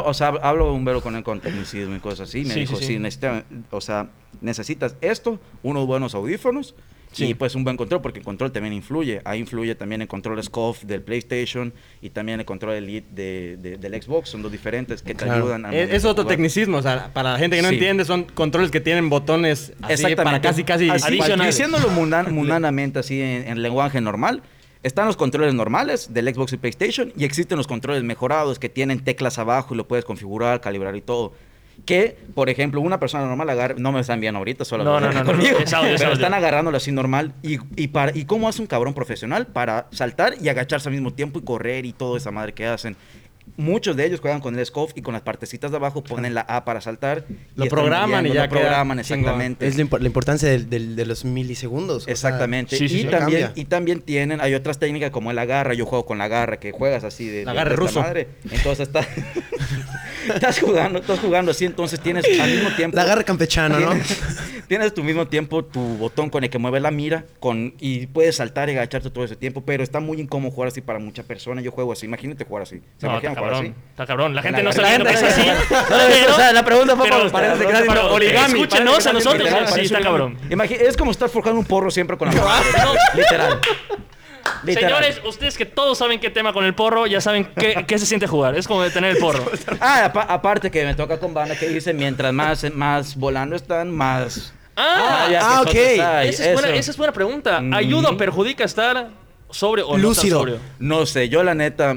Speaker 4: o sea, hablo un velo con él con tecnicismo y cosas así. Me dijo,
Speaker 1: sí.
Speaker 4: necesita, o sea, necesitas esto, unos buenos audífonos
Speaker 1: Sí.
Speaker 4: y pues un buen control, porque el control también influye. Ahí influye también el control SCOF del PlayStation y también el control Elite de, de- del Xbox. Son dos diferentes que te
Speaker 3: Claro.
Speaker 4: ayudan a...
Speaker 2: Es, es otro
Speaker 4: jugar.
Speaker 2: tecnicismo, o sea, para la gente que no
Speaker 4: Sí.
Speaker 2: entiende, son controles que tienen botones así para casi, casi
Speaker 4: Así. Diciéndolo mundan- <laughs> mundanamente, así en, en lenguaje normal, están los controles normales del Xbox y PlayStation y existen los controles mejorados que tienen teclas abajo y lo puedes configurar, calibrar y todo. Que, por ejemplo, una persona normal agarra, no me están viendo ahorita, solo
Speaker 1: No, no, no, no,
Speaker 4: conmigo,
Speaker 1: es audio,
Speaker 4: pero están agarrándolo así normal. Y, y, para, ¿Y cómo hace un cabrón profesional para saltar y agacharse al mismo tiempo y correr y toda esa madre que hacen? Muchos de ellos juegan con el scope y con las partecitas de abajo ponen la A para saltar.
Speaker 2: Lo programan y ya
Speaker 4: lo
Speaker 2: queda
Speaker 4: programan
Speaker 2: chingón.
Speaker 4: exactamente.
Speaker 3: Es la, impo- la importancia del- del- de los milisegundos. o sea,
Speaker 4: Exactamente.
Speaker 1: sí, sí,
Speaker 4: y,
Speaker 1: sí.
Speaker 4: también, y también tienen, hay otras técnicas como el agarra. Yo juego con la garra, que juegas así de.
Speaker 2: La
Speaker 4: de-
Speaker 2: agarre
Speaker 4: de esta
Speaker 2: ruso.
Speaker 4: madre. Entonces estás. <laughs> estás jugando, estás jugando así, entonces tienes al mismo tiempo.
Speaker 3: La agarra campechano, ¿no? <laughs>
Speaker 4: tienes tu mismo tiempo tu botón con el que mueve la mira con, y puedes saltar y agacharte todo ese tiempo, pero está muy incómodo jugar así para muchas personas. Yo juego así, imagínate jugar así. ¿Se
Speaker 1: No,
Speaker 4: imaginan
Speaker 1: está
Speaker 4: jugar
Speaker 1: cabrón.
Speaker 4: así?
Speaker 1: Está cabrón. La gente
Speaker 4: La
Speaker 1: no viendo que es así.
Speaker 4: o sea, la pregunta fue
Speaker 1: pero-
Speaker 4: para
Speaker 2: parece que están haciendo origami,
Speaker 1: Escúchenos a nosotros.
Speaker 2: haciendo
Speaker 1: Sí, está
Speaker 4: un-
Speaker 1: cabrón.
Speaker 4: Imagi- es como estar forjando un porro siempre con la mano. <laughs> Literal. Literal.
Speaker 1: Señores, ustedes que todos saben qué tema con el porro, ya saben qué, qué se siente jugar. Es como de tener el porro. <laughs>
Speaker 4: Ah, apa- aparte que me toca con banda que dice mientras más, más volando están, más.
Speaker 1: Ah,
Speaker 4: ya que
Speaker 3: ah, ok.
Speaker 1: esa, es buena, esa es buena pregunta.
Speaker 4: Mm.
Speaker 1: ¿Ayuda o perjudica estar sobrio o no
Speaker 3: Lúcido.
Speaker 1: estar sobrio?
Speaker 4: No sé, yo la neta.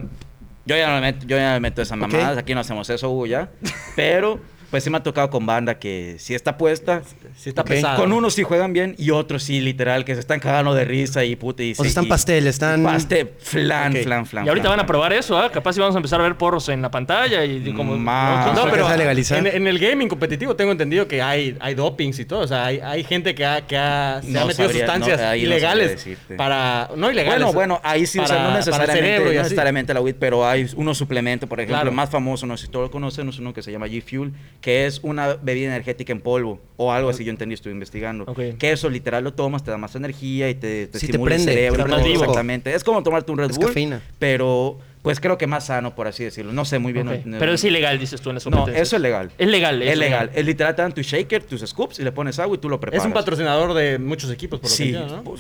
Speaker 4: Yo ya no me meto, yo ya me meto esas
Speaker 3: Ok.
Speaker 4: mamadas. Aquí no hacemos eso, Hugo, ya. Pero pues sí me ha tocado con banda que sí está puesta.
Speaker 2: Sí está
Speaker 3: Ok.
Speaker 2: pesado.
Speaker 4: Con unos sí juegan bien y otros sí, literal, que se están cagando de risa y puta. Y
Speaker 3: O sea,
Speaker 4: sí,
Speaker 3: están
Speaker 4: y-
Speaker 3: pastel, están-
Speaker 4: Paste, flan, flan, flan.
Speaker 1: Y ahorita
Speaker 4: flan,
Speaker 1: van a probar eso, ¿ah? Capaz si vamos a empezar a ver porros en la pantalla y y como...
Speaker 4: Más.
Speaker 3: No,
Speaker 2: pero en, en el gaming competitivo tengo entendido que hay, hay dopings y todo. O sea, hay, hay gente que ha, que ha, se
Speaker 4: No
Speaker 2: ha metido
Speaker 4: sabría,
Speaker 2: sustancias
Speaker 4: no,
Speaker 2: ilegales para... No ilegales.
Speaker 4: Bueno, bueno, ahí sí, o sea,
Speaker 2: para-
Speaker 4: no
Speaker 2: para
Speaker 4: necesariamente, no necesariamente la weed, pero hay unos suplementos, por ejemplo,
Speaker 2: Claro.
Speaker 4: el más famoso, no sé si todos lo conocen, es uno que se llama G-Fuel, que es una bebida energética en polvo, o algo así, yo entendí, estuve investigando.
Speaker 1: Ok.
Speaker 4: Que eso literal lo tomas, te da más energía y te, te
Speaker 3: Sí, te
Speaker 4: estimula
Speaker 3: prende,
Speaker 4: el cerebro. exactamente. Es como tomarte un Red
Speaker 3: Es
Speaker 4: Bull,
Speaker 3: cafeína.
Speaker 4: pero pues creo que más sano, por así decirlo. No sé muy bien. No-
Speaker 1: Pero es ilegal, dices tú en las
Speaker 4: No, eso es legal.
Speaker 1: Es legal.
Speaker 4: Es
Speaker 1: eso,
Speaker 4: legal. Es literal, te dan tu shaker, tus scoops y le pones agua y tú lo preparas.
Speaker 2: Es un patrocinador de muchos equipos, por lo que
Speaker 4: Sí,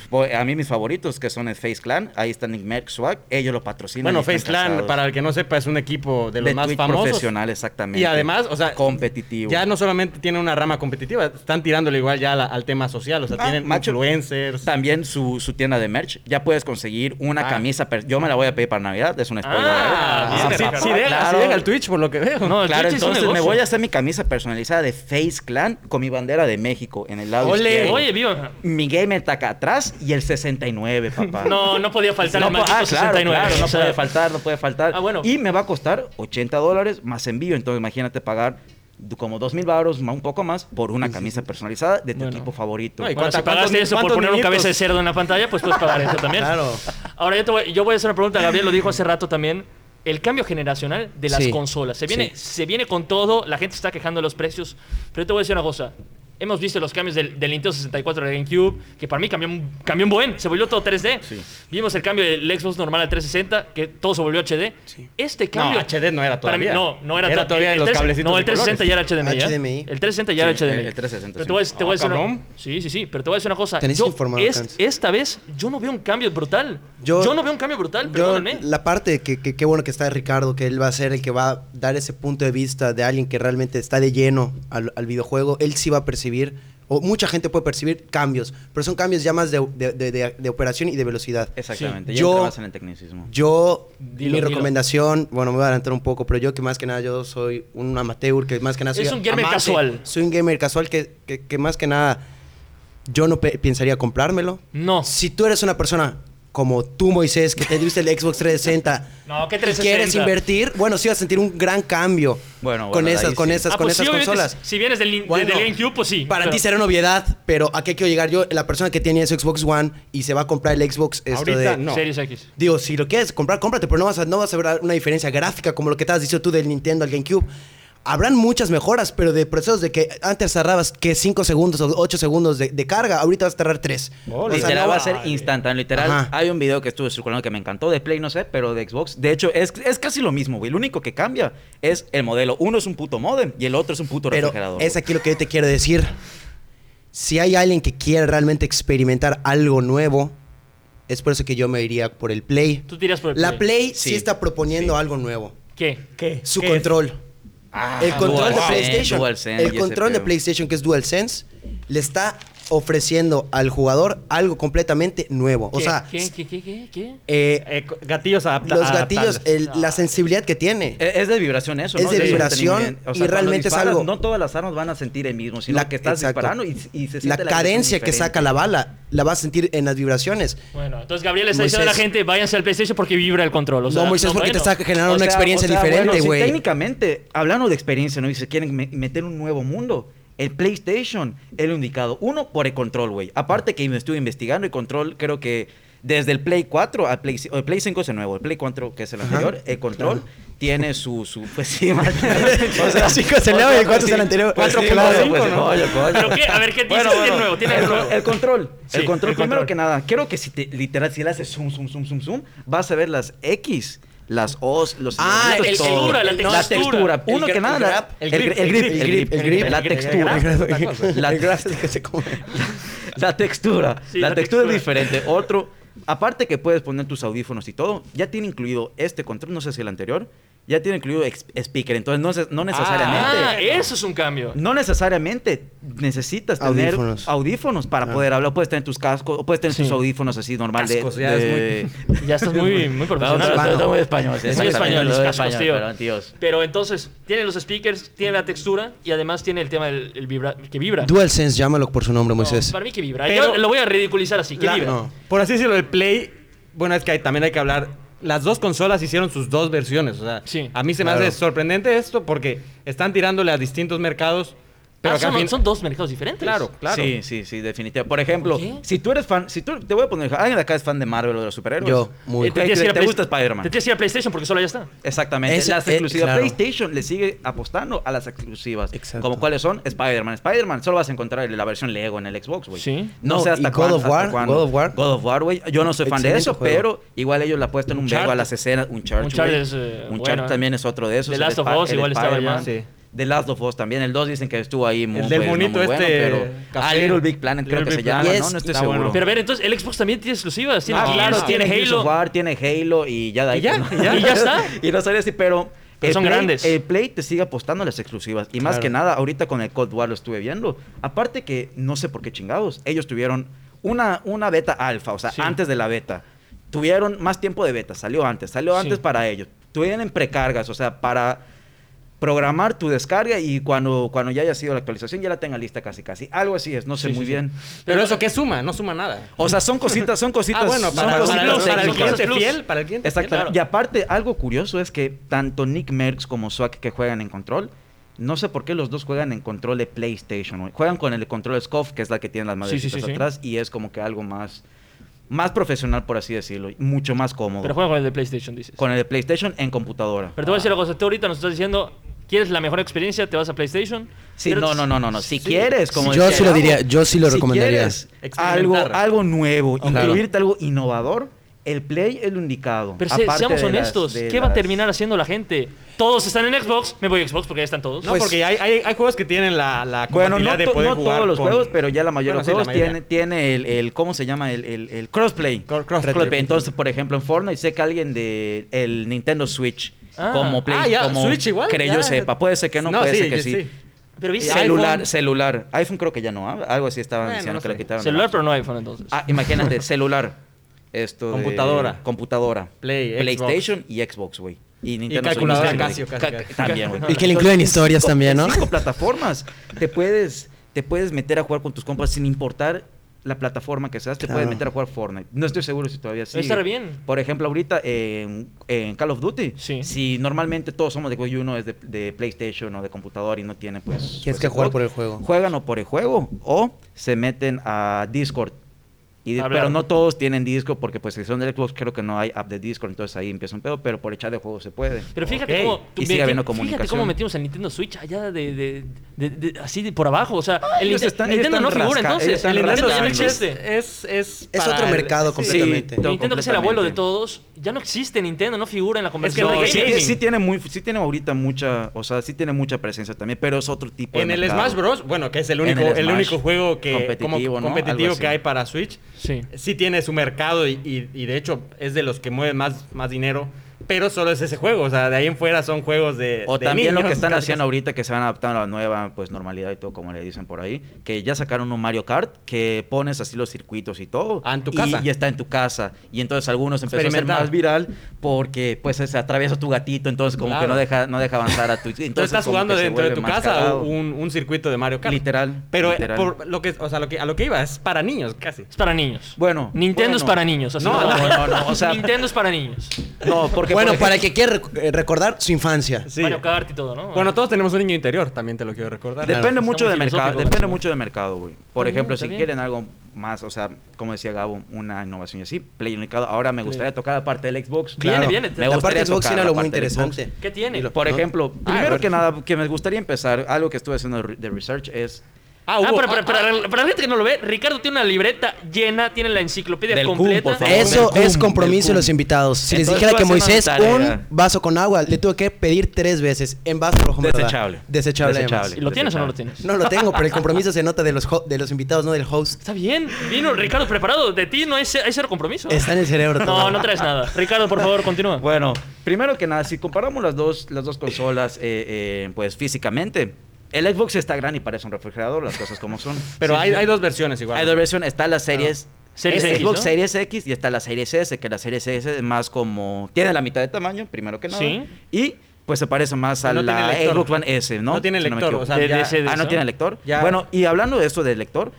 Speaker 4: pues, a mí mis favoritos que son el Face Clan, ahí está Nick Merck Swag, ellos lo patrocinan.
Speaker 2: Bueno,
Speaker 4: están
Speaker 2: Face Clan,
Speaker 4: casados.
Speaker 2: para el que no sepa, es un equipo de los más famosos.
Speaker 4: profesional, exactamente.
Speaker 2: Y además, o sea,
Speaker 4: competitivo.
Speaker 2: Ya no solamente tiene una rama competitiva, están tirándole igual ya la- al tema social. O sea,
Speaker 4: Ah,
Speaker 2: tienen
Speaker 4: macho,
Speaker 2: influencers.
Speaker 4: También su, su tienda de merch, ya puedes conseguir una
Speaker 2: Ah.
Speaker 4: camisa, yo me la voy a pedir para Navidad, es un spoiler.
Speaker 1: Ah, bien,
Speaker 2: sí, sí, sí
Speaker 4: claro.
Speaker 2: deja el Twitch por lo que veo.
Speaker 1: No, el
Speaker 4: Claro,
Speaker 1: Twitch es un
Speaker 4: entonces me voy a hacer mi camisa personalizada de Face Clan con mi bandera de México en el lado
Speaker 2: Ole.
Speaker 4: izquierdo.
Speaker 1: Oye, viva.
Speaker 4: Mi gamer está acá atrás y el 69, papá. <laughs>
Speaker 1: No, no podía faltar
Speaker 4: No,
Speaker 1: el
Speaker 4: po-
Speaker 1: maldito
Speaker 4: ah, claro,
Speaker 1: 69.
Speaker 4: claro, no
Speaker 1: o sea,
Speaker 4: puede faltar, no puede faltar.
Speaker 1: Ah, bueno.
Speaker 4: Y me va a costar 80 dólares más envío. Entonces, imagínate pagar como 2 mil baros, un poco más, por una camisa personalizada de tu
Speaker 1: Bueno.
Speaker 4: equipo favorito.
Speaker 2: No, y
Speaker 1: Bueno,
Speaker 2: ¿Cuánta-
Speaker 1: si pagaste eso por poner un cabeza de cerdo en la pantalla, pues puedes pagar eso también. <laughs>
Speaker 3: Claro.
Speaker 1: Ahora yo, te voy, yo voy a hacer una pregunta, Gabriel lo dijo hace rato también. El cambio generacional de las
Speaker 3: Sí.
Speaker 1: consolas. Se viene,
Speaker 3: Sí.
Speaker 1: se viene con todo, la gente está quejando de los precios, pero yo te voy a decir una cosa. Hemos visto los cambios del, del Nintendo 64 al GameCube, que para mí cambió, un- cambió un buen, se volvió todo 3D.
Speaker 4: Sí.
Speaker 1: Vimos el cambio del Xbox normal al 360, que todo se volvió HD. Este cambio...
Speaker 2: HD no era
Speaker 1: para mí-
Speaker 2: todavía.
Speaker 1: no, no era,
Speaker 2: Era
Speaker 1: to-
Speaker 2: todavía
Speaker 1: el
Speaker 2: los
Speaker 1: 3
Speaker 2: cablecitos
Speaker 1: No, el
Speaker 2: de
Speaker 1: 360 ya era HDMI. ¿eh?
Speaker 3: HDMI.
Speaker 1: El 360 ya era
Speaker 4: Sí,
Speaker 1: HDMI.
Speaker 4: el- el 360,
Speaker 1: Pero
Speaker 4: sí.
Speaker 1: te voy a decir- te voy a
Speaker 2: Ah,
Speaker 1: decir una-
Speaker 2: cabrón.
Speaker 1: Sí, sí, sí, pero te voy a decir una cosa.
Speaker 3: Tenés
Speaker 1: Yo,
Speaker 3: informado,
Speaker 1: es- esta vez yo no veo un cambio brutal. Yo,
Speaker 3: Yo-
Speaker 1: no veo un cambio brutal,
Speaker 3: Yo,
Speaker 1: perdónenme.
Speaker 3: la parte que, que qué bueno que está Ricardo, que él va a ser el que va a dar ese punto de vista de alguien que realmente está de lleno al, al videojuego, él sí va a percibir, o mucha gente puede percibir cambios, pero son cambios ya más de, de- de- de- de operación y de velocidad.
Speaker 4: Exactamente,
Speaker 3: Sí.
Speaker 4: ya
Speaker 3: Yo-
Speaker 4: en el tecnicismo.
Speaker 3: Yo,
Speaker 1: Dilo,
Speaker 3: mi
Speaker 1: dilo.
Speaker 3: recomendación, bueno, me voy a adelantar un poco, pero yo que más que nada, yo soy un amateur, que más que nada soy
Speaker 1: Es un gamer
Speaker 3: amante,
Speaker 1: casual.
Speaker 3: Soy un gamer casual que, que- que más que nada yo no pe- pensaría comprármelo.
Speaker 1: No.
Speaker 3: Si tú eres una persona como tú, Moisés, que te diste el Xbox 360
Speaker 1: No, ¿qué
Speaker 3: y quieres
Speaker 1: 360?
Speaker 3: invertir, bueno, sí vas a sentir un gran cambio
Speaker 4: Bueno,
Speaker 3: con
Speaker 4: bueno,
Speaker 3: esas, con
Speaker 4: sí.
Speaker 3: esas,
Speaker 1: Ah,
Speaker 3: con
Speaker 1: pues
Speaker 3: esas
Speaker 1: sí,
Speaker 3: consolas.
Speaker 1: Si vienes del, del-
Speaker 3: Bueno,
Speaker 1: del GameCube, pues sí.
Speaker 3: Para
Speaker 1: pero-
Speaker 3: ti será novedad, pero ¿a qué quiero llegar yo? La persona que tiene ese Xbox One y se va a comprar el Xbox esto
Speaker 2: Ahorita
Speaker 3: de...
Speaker 2: no.
Speaker 1: Series X.
Speaker 3: Digo, si lo quieres comprar, cómprate, pero no vas a, no vas a ver una diferencia gráfica como lo que te has dicho tú del Nintendo al GameCube. Habrán muchas mejoras, pero de procesos de que antes tardabas que 5 segundos o 8 segundos de, de carga, ahorita vas a tardar 3.
Speaker 2: Ole.
Speaker 4: Literal
Speaker 3: no
Speaker 4: va a ser instantáneo. Literal,
Speaker 3: Ajá.
Speaker 4: hay un video que estuve circulando que me encantó de Play, no sé, pero de Xbox. De hecho, es, es casi lo mismo, güey. Lo único que cambia es el modelo. Uno es un puto modem y el otro es un puto
Speaker 3: Pero
Speaker 4: refrigerador.
Speaker 3: es aquí lo que yo te quiero decir. Si hay alguien que quiere realmente experimentar algo nuevo, es por eso que yo me iría por el Play.
Speaker 1: Tú tiras por el
Speaker 3: La Play sí,
Speaker 4: Sí.
Speaker 3: está proponiendo algo nuevo.
Speaker 1: ¿Qué?
Speaker 2: ¿Qué?
Speaker 3: Su
Speaker 2: ¿Qué
Speaker 3: control.
Speaker 4: Ah,
Speaker 3: el control de
Speaker 4: DualSense,
Speaker 3: PlayStation.
Speaker 4: DualSense
Speaker 3: el control de. PlayStation, que es DualSense, le está ofreciendo al jugador algo completamente nuevo. O
Speaker 1: ¿Qué?
Speaker 3: sea,
Speaker 1: ¿Qué? ¿Qué? ¿Qué? ¿Qué? ¿Qué?
Speaker 3: eh,
Speaker 2: Eh, gatillos adapta-
Speaker 3: los gatillos, el- la sensibilidad que tiene.
Speaker 4: Es es de vibración eso,
Speaker 3: Es
Speaker 4: ¿no?
Speaker 3: de vibración y realmente es algo-
Speaker 4: No todas las armas van a sentir el mismo, sino
Speaker 3: La-
Speaker 4: que estás
Speaker 3: exacto.
Speaker 4: disparando y, y se
Speaker 3: la
Speaker 4: siente
Speaker 3: cadencia que saca la bala la vas a sentir en las vibraciones.
Speaker 1: Bueno, entonces Gabriel le está diciendo a la gente, váyanse al PlayStation porque vibra el control. O sea,
Speaker 3: no, Moisés, porque te
Speaker 1: bueno.
Speaker 3: está generando
Speaker 4: O
Speaker 3: una experiencia
Speaker 4: o sea,
Speaker 3: diferente,
Speaker 4: bueno,
Speaker 3: güey.
Speaker 4: técnicamente, hablando de experiencia, ¿no? Y se quieren me- meter un nuevo mundo. El PlayStation lo indicado. Uno, por el control, güey. Aparte que me estuve investigando, el control creo que desde el Play 4 al Play, el Play 5 es el nuevo, el Play 4 que es el
Speaker 3: Ajá,
Speaker 4: anterior, el control
Speaker 3: claro.
Speaker 4: tiene su, su pues sí, man. <laughs> <laughs> o
Speaker 3: El cinco es el nuevo y el cuatro es el anterior.
Speaker 4: Cuatro
Speaker 3: Sí,
Speaker 4: punto
Speaker 3: claro,
Speaker 4: cinco,
Speaker 3: pues,
Speaker 4: ¿no? Coño, coño.
Speaker 1: ¿Pero qué? A ver, ¿qué dices tiene nuevo? Tiene
Speaker 4: el,
Speaker 1: nuevo.
Speaker 4: el control.
Speaker 1: Sí,
Speaker 4: el control,
Speaker 1: el
Speaker 4: primero
Speaker 1: control.
Speaker 4: que nada, quiero que si te, literal, si le haces zoom, zoom, zoom, zoom, zoom, vas a ver las X, las O's, los
Speaker 3: Ah,
Speaker 1: el-
Speaker 4: todo.
Speaker 1: textura, la textura.
Speaker 4: Uno
Speaker 3: El
Speaker 4: que nada,
Speaker 3: el grab,
Speaker 4: el, grip, el grip, el grip,
Speaker 3: el grip,
Speaker 4: la
Speaker 1: el
Speaker 4: textura. La,
Speaker 3: El que se come. <laughs>
Speaker 4: la textura. La, textura, es diferente. Otro, aparte que puedes poner tus audífonos y todo, ya tiene incluido este control, no sé si el anterior, ya tiene incluido speaker. Entonces, no, no necesariamente.
Speaker 1: Ah, eso es un cambio.
Speaker 4: No necesariamente necesitas tener
Speaker 3: Audífonos.
Speaker 4: audífonos, para
Speaker 3: Ah.
Speaker 4: poder hablar. Puedes tener tus cascos o puedes tener
Speaker 1: Sí.
Speaker 4: tus audífonos así normal
Speaker 2: Cascos,
Speaker 4: de,
Speaker 2: ya es
Speaker 4: de- <laughs>
Speaker 1: Ya estás muy, muy <laughs> profesional. Muy
Speaker 4: muy español. sí,
Speaker 1: Es muy español, los
Speaker 4: muy
Speaker 1: cascos,
Speaker 4: español,
Speaker 1: tío.
Speaker 4: pero, tíos.
Speaker 1: Pero entonces, tiene los speakers, tiene la textura y además tiene el tema del el vibra, que vibra.
Speaker 3: DualSense, llámalo por su nombre,
Speaker 1: No,
Speaker 3: Moisés.
Speaker 1: para mí que vibra.
Speaker 2: Pero-
Speaker 1: Yo lo voy a ridiculizar así, que
Speaker 2: La-
Speaker 1: vibra.
Speaker 3: no.
Speaker 2: Por así decirlo, el Play, bueno, es que hay- también hay que hablar. Las dos consolas hicieron sus dos versiones. O sea,
Speaker 1: Sí.
Speaker 2: a mí se me
Speaker 3: Claro.
Speaker 2: hace sorprendente esto porque están tirándole a distintos mercados. Pero
Speaker 1: Ah, son,
Speaker 2: al fin-
Speaker 1: son dos mercados diferentes.
Speaker 2: Claro, claro.
Speaker 4: Sí, sí, sí, definitivamente. Por ejemplo, si tú eres fan, si tú, te voy a poner, ¿alguien de acá es fan de Marvel o de los superhéroes?
Speaker 3: Yo, muy.
Speaker 1: Eh, que ir a
Speaker 4: ¿Te
Speaker 1: Play-
Speaker 4: gusta Spider-Man?
Speaker 1: Te tienes que ir a PlayStation porque solo ya está.
Speaker 4: Exactamente.
Speaker 3: Ese-
Speaker 4: las
Speaker 3: eh,
Speaker 4: exclusivas.
Speaker 3: claro.
Speaker 4: PlayStation le sigue apostando a las exclusivas.
Speaker 3: Exacto.
Speaker 4: Como cuáles son Spider-Man. Spider-Man solo vas a encontrar en la versión Lego en el Xbox, güey.
Speaker 1: Sí.
Speaker 4: No,
Speaker 3: No,
Speaker 4: sé hasta
Speaker 3: y God
Speaker 4: cuándo.
Speaker 3: of
Speaker 4: hasta
Speaker 3: War,
Speaker 4: cuándo.
Speaker 3: God of War.
Speaker 4: God of War, güey. Yo no soy fan de eso,
Speaker 3: juego.
Speaker 4: pero igual ellos le apuestan un
Speaker 1: Uncharted.
Speaker 4: vergo a las escenas. Uncharted,
Speaker 1: Uncharted
Speaker 4: güey.
Speaker 1: es, eh, bueno.
Speaker 4: también es otro de esos.
Speaker 1: The Last of Us igual
Speaker 2: ya. Sí.
Speaker 4: The Last of Us también. El 2 dicen que estuvo ahí muy,
Speaker 2: El del
Speaker 4: pues, no bueno,
Speaker 2: este,
Speaker 4: pero...
Speaker 2: café.
Speaker 4: Ah, Little Big Planet creo
Speaker 2: Little
Speaker 4: que se llama. ¿no? No estoy seguro.
Speaker 2: bueno.
Speaker 1: Pero a ver, entonces el Xbox también tiene exclusivas. Tiene
Speaker 4: Ah, claro,
Speaker 1: tiene
Speaker 4: tiene
Speaker 1: Halo.
Speaker 4: War, tiene Halo y ya de ahí.
Speaker 2: Y ya,
Speaker 4: pues,
Speaker 2: y ya.
Speaker 1: Y ya está. <laughs>
Speaker 4: y no sabía si, pero.
Speaker 1: Pero
Speaker 4: el
Speaker 1: son
Speaker 4: Play-
Speaker 1: grandes.
Speaker 4: El Play te sigue apostando a las exclusivas. Y más
Speaker 3: Claro.
Speaker 4: que nada, ahorita con el Cold War lo estuve viendo. Aparte que no sé por qué chingados. Ellos tuvieron una, una beta alfa, o sea,
Speaker 1: Sí.
Speaker 4: antes de la beta. Tuvieron más tiempo de beta, salió antes, salió
Speaker 1: Sí.
Speaker 4: antes para ellos. Tuvieron en precargas, o sea, para programar tu descarga y cuando, cuando ya haya sido la actualización ya la tenga lista casi casi. Algo así es, no sé
Speaker 1: Sí,
Speaker 4: muy
Speaker 1: sí, sí.
Speaker 4: bien.
Speaker 2: Pero eso qué suma, no suma nada.
Speaker 4: O sea, son cositas, son <laughs> cositas.
Speaker 2: Ah, bueno,
Speaker 4: son
Speaker 2: para,
Speaker 1: cositas
Speaker 2: para-
Speaker 1: plus,
Speaker 2: para el
Speaker 1: son
Speaker 2: cliente fiel, para el cliente fiel.
Speaker 4: Exactamente.
Speaker 1: claro.
Speaker 4: Y aparte, algo curioso es que tanto Nick Merckx como Swag que juegan en control, no sé por qué los dos juegan en control de PlayStation. Juegan con el control SCOF, que es la que tiene las madrecitas atrás, y es como que algo más, más profesional, por así decirlo, y mucho más cómodo.
Speaker 1: Pero juega con el de PlayStation, dices.
Speaker 4: con el de PlayStation en computadora.
Speaker 1: Pero te voy a decir una cosa. Tú ahorita nos estás diciendo, ¿quieres la mejor experiencia? Te vas a PlayStation.
Speaker 4: Sí, no, no, no, no, no. Si
Speaker 1: Sí.
Speaker 4: quieres, como
Speaker 3: Yo
Speaker 4: decía
Speaker 3: sí lo diría, yo sí lo
Speaker 4: si
Speaker 3: recomendaría.
Speaker 4: algo, algo nuevo,
Speaker 3: Claro.
Speaker 4: incluirte algo innovador, el Play es lo indicado.
Speaker 1: Pero se- seamos
Speaker 4: las-
Speaker 1: honestos, ¿qué va a terminar haciendo la gente? Todos están en Xbox, me voy a Xbox porque ya están todos.
Speaker 2: No,
Speaker 3: Pues-
Speaker 2: porque hay, hay, hay juegos que tienen la, la
Speaker 4: Bueno, no,
Speaker 2: compatibilidad de
Speaker 4: to-
Speaker 2: poder
Speaker 4: no
Speaker 2: jugar
Speaker 4: todos los
Speaker 2: con-
Speaker 4: juegos, pero ya la mayoría
Speaker 2: Bueno, sí,
Speaker 4: de
Speaker 2: la
Speaker 4: los juegos
Speaker 2: mayoría.
Speaker 4: tiene, tiene el, el- ¿cómo se llama? El, el- el crossplay.
Speaker 2: Cor- crossplay.
Speaker 4: Entonces, por ejemplo, en Fortnite sé que alguien de el Nintendo Switch
Speaker 1: Ah.
Speaker 4: como Play,
Speaker 2: Ah, ya,
Speaker 4: como
Speaker 2: Switch igual,
Speaker 4: que
Speaker 2: ya.
Speaker 4: yo sepa, puede ser que no,
Speaker 2: No,
Speaker 4: puede
Speaker 2: sí,
Speaker 4: ser que
Speaker 2: sí,
Speaker 4: sí.
Speaker 2: sí.
Speaker 1: Pero viste,
Speaker 4: Celular,
Speaker 1: iPhone-
Speaker 4: celular. iPhone creo que ya no, ¿ah? algo así estaban
Speaker 2: Bueno,
Speaker 4: diciendo
Speaker 2: no
Speaker 4: que lo
Speaker 2: sé.
Speaker 4: quitaron.
Speaker 1: celular, pero no iPhone entonces.
Speaker 4: Ah, imagínate, <laughs> celular. Esto de-
Speaker 2: Computadora.
Speaker 4: computadora.
Speaker 2: Play,
Speaker 4: PlayStation y Xbox, güey. Y Nintendo
Speaker 2: calculadora
Speaker 4: Switch,
Speaker 2: Casio,
Speaker 4: Ca-
Speaker 2: casi, casi.
Speaker 4: También, güey.
Speaker 3: Y que le incluyen
Speaker 4: En
Speaker 3: historias
Speaker 4: cinco-
Speaker 3: también, ¿no?
Speaker 4: cinco plataformas. Te puedes, te puedes meter a jugar con tus compas sin importar la plataforma que seas. Te
Speaker 3: Claro.
Speaker 4: puedes meter a jugar Fortnite. No estoy seguro si todavía sí.
Speaker 1: Está re bien.
Speaker 4: Por ejemplo, ahorita en, en Call of Duty,
Speaker 1: Sí.
Speaker 4: si normalmente todos somos de Play uno es de, de PlayStation o de computador y no tiene pues...
Speaker 3: Tienes
Speaker 4: pues,
Speaker 3: que jugar por el juego.
Speaker 4: Juegan o por el juego o se meten a Discord. Y, pero no todos tienen Discord porque pues si son del Xbox creo que no hay app de Discord, entonces ahí empieza un pedo, pero por echar de juego se puede.
Speaker 1: Pero fíjate cómo.
Speaker 4: Y sigue
Speaker 1: Fíjate cómo metimos el Nintendo Switch allá de. de, de- de- así de por abajo. O sea, el
Speaker 4: ellos están- ellos
Speaker 1: Nintendo no figura
Speaker 4: rasca-
Speaker 1: entonces. El Nintendo ya no existe.
Speaker 2: Es, es,
Speaker 3: Es otro
Speaker 2: el-
Speaker 3: mercado
Speaker 2: sí.
Speaker 3: completamente.
Speaker 1: Nintendo, que es el abuelo de todos, ya no existe Nintendo, no figura en la
Speaker 2: que
Speaker 1: conversación
Speaker 2: no,
Speaker 1: de
Speaker 4: sí, tiene muy, sí tiene ahorita mucha, o sea, sí tiene mucha presencia también, pero es otro tipo
Speaker 2: En
Speaker 4: de
Speaker 2: el
Speaker 4: mercado.
Speaker 2: Smash Bros, bueno, que es el
Speaker 4: En
Speaker 2: único,
Speaker 4: el
Speaker 2: el, único juego que
Speaker 4: competitivo,
Speaker 2: como
Speaker 4: ¿no?
Speaker 2: competitivo
Speaker 4: Algo así.
Speaker 2: que hay para Switch,
Speaker 1: Sí.
Speaker 2: sí tiene su mercado y, y- y de hecho es de los que mueven más, más dinero, pero solo es ese juego, o sea, de ahí en fuera son juegos de
Speaker 4: O
Speaker 2: de
Speaker 4: también lo que están
Speaker 2: casi,
Speaker 4: haciendo
Speaker 2: casi.
Speaker 4: ahorita que se van adaptando a la nueva pues normalidad y todo como le dicen por ahí, que ya sacaron un Mario Kart que pones así los circuitos y todo.
Speaker 2: Ah, en tu
Speaker 4: y-
Speaker 2: casa.
Speaker 4: Y, está en tu casa. Y entonces algunos empezó a ser más viral porque pues se atraviesa tu gatito, entonces como que no deja no deja avanzar a tu entonces
Speaker 2: estás jugando dentro de tu casa un, un circuito de Mario Kart.
Speaker 4: Literal,
Speaker 2: Pero eh,
Speaker 4: literal.
Speaker 2: por lo que, o sea, lo que, a lo que iba es para niños casi.
Speaker 1: Es para niños.
Speaker 4: Bueno,
Speaker 1: Nintendo
Speaker 4: bueno.
Speaker 1: es para niños. así
Speaker 4: No, no, no, no, o sea-
Speaker 1: Nintendo es para niños.
Speaker 4: No, porque
Speaker 3: Bueno, para el que quiera eh, recordar su infancia.
Speaker 2: Sí.
Speaker 1: Mario Kart y todo, ¿no?
Speaker 2: Bueno, todos tenemos un niño interior, también te lo quiero recordar.
Speaker 3: Claro.
Speaker 4: Depende mucho
Speaker 1: muy
Speaker 4: de mercado, depende mucho de mercado, güey. Por ejemplo, si quieren algo más, o sea, como decía Gabo, una innovación y así, Play Unificado. Ahora me gustaría tocar la parte del Xbox.
Speaker 1: Viene,
Speaker 3: Claro.
Speaker 1: viene.
Speaker 4: Me
Speaker 3: La parte Xbox tiene algo muy
Speaker 4: del
Speaker 3: interesante.
Speaker 1: ¿Qué tiene?
Speaker 4: Por
Speaker 3: ¿no?
Speaker 4: ejemplo,
Speaker 2: Ah,
Speaker 4: primero que nada, que me gustaría empezar, algo que estuve haciendo de research es
Speaker 2: Ah,
Speaker 1: Ah,
Speaker 2: hubo-
Speaker 1: para, para,
Speaker 2: ah,
Speaker 1: para- para la gente que no lo ve, Ricardo tiene una libreta llena, tiene la enciclopedia
Speaker 4: Del
Speaker 1: completa.
Speaker 4: por favor.
Speaker 3: Eso
Speaker 4: Del
Speaker 3: es
Speaker 4: cum,
Speaker 3: compromiso de los
Speaker 4: cum.
Speaker 3: invitados. Si les dijera que Moisés un vaso con agua, le tuve que pedir tres veces en vaso rojo.
Speaker 4: Desechable.
Speaker 3: Desechable.
Speaker 4: Desechable.
Speaker 1: ¿Y lo tienes o no lo tienes?
Speaker 3: No lo tengo, pero el compromiso se nota de los, de los invitados, no del host.
Speaker 1: Está bien. Vino Ricardo preparado. De ti no hay, hay cero compromiso.
Speaker 3: Está en el cerebro.
Speaker 1: No,
Speaker 3: todo.
Speaker 1: no traes nada. Ricardo, por favor, continúa.
Speaker 4: Bueno, primero que nada, si comparamos las dos, las dos consolas, eh, eh, pues físicamente, el Xbox está grande y parece un refrigerador, las cosas como son. <laughs>
Speaker 2: Pero
Speaker 1: Sí,
Speaker 2: hay,
Speaker 1: sí.
Speaker 2: hay dos versiones igual.
Speaker 4: Hay dos versiones, está la series...
Speaker 1: Series
Speaker 4: es
Speaker 1: X,
Speaker 4: Xbox
Speaker 1: ¿no?
Speaker 4: Series X y está la Series S, que la Series S es más como... Tiene la mitad de tamaño, primero que nada.
Speaker 1: Sí.
Speaker 4: Y pues se parece más a
Speaker 2: No
Speaker 4: la. Xbox One S, ¿no?
Speaker 2: No tiene
Speaker 4: Si me
Speaker 2: lector,
Speaker 4: equivoco.
Speaker 2: o sea,
Speaker 1: De-
Speaker 2: ya-
Speaker 4: Ah, no tiene lector.
Speaker 2: Ya.
Speaker 4: Bueno, y hablando de eso del lector,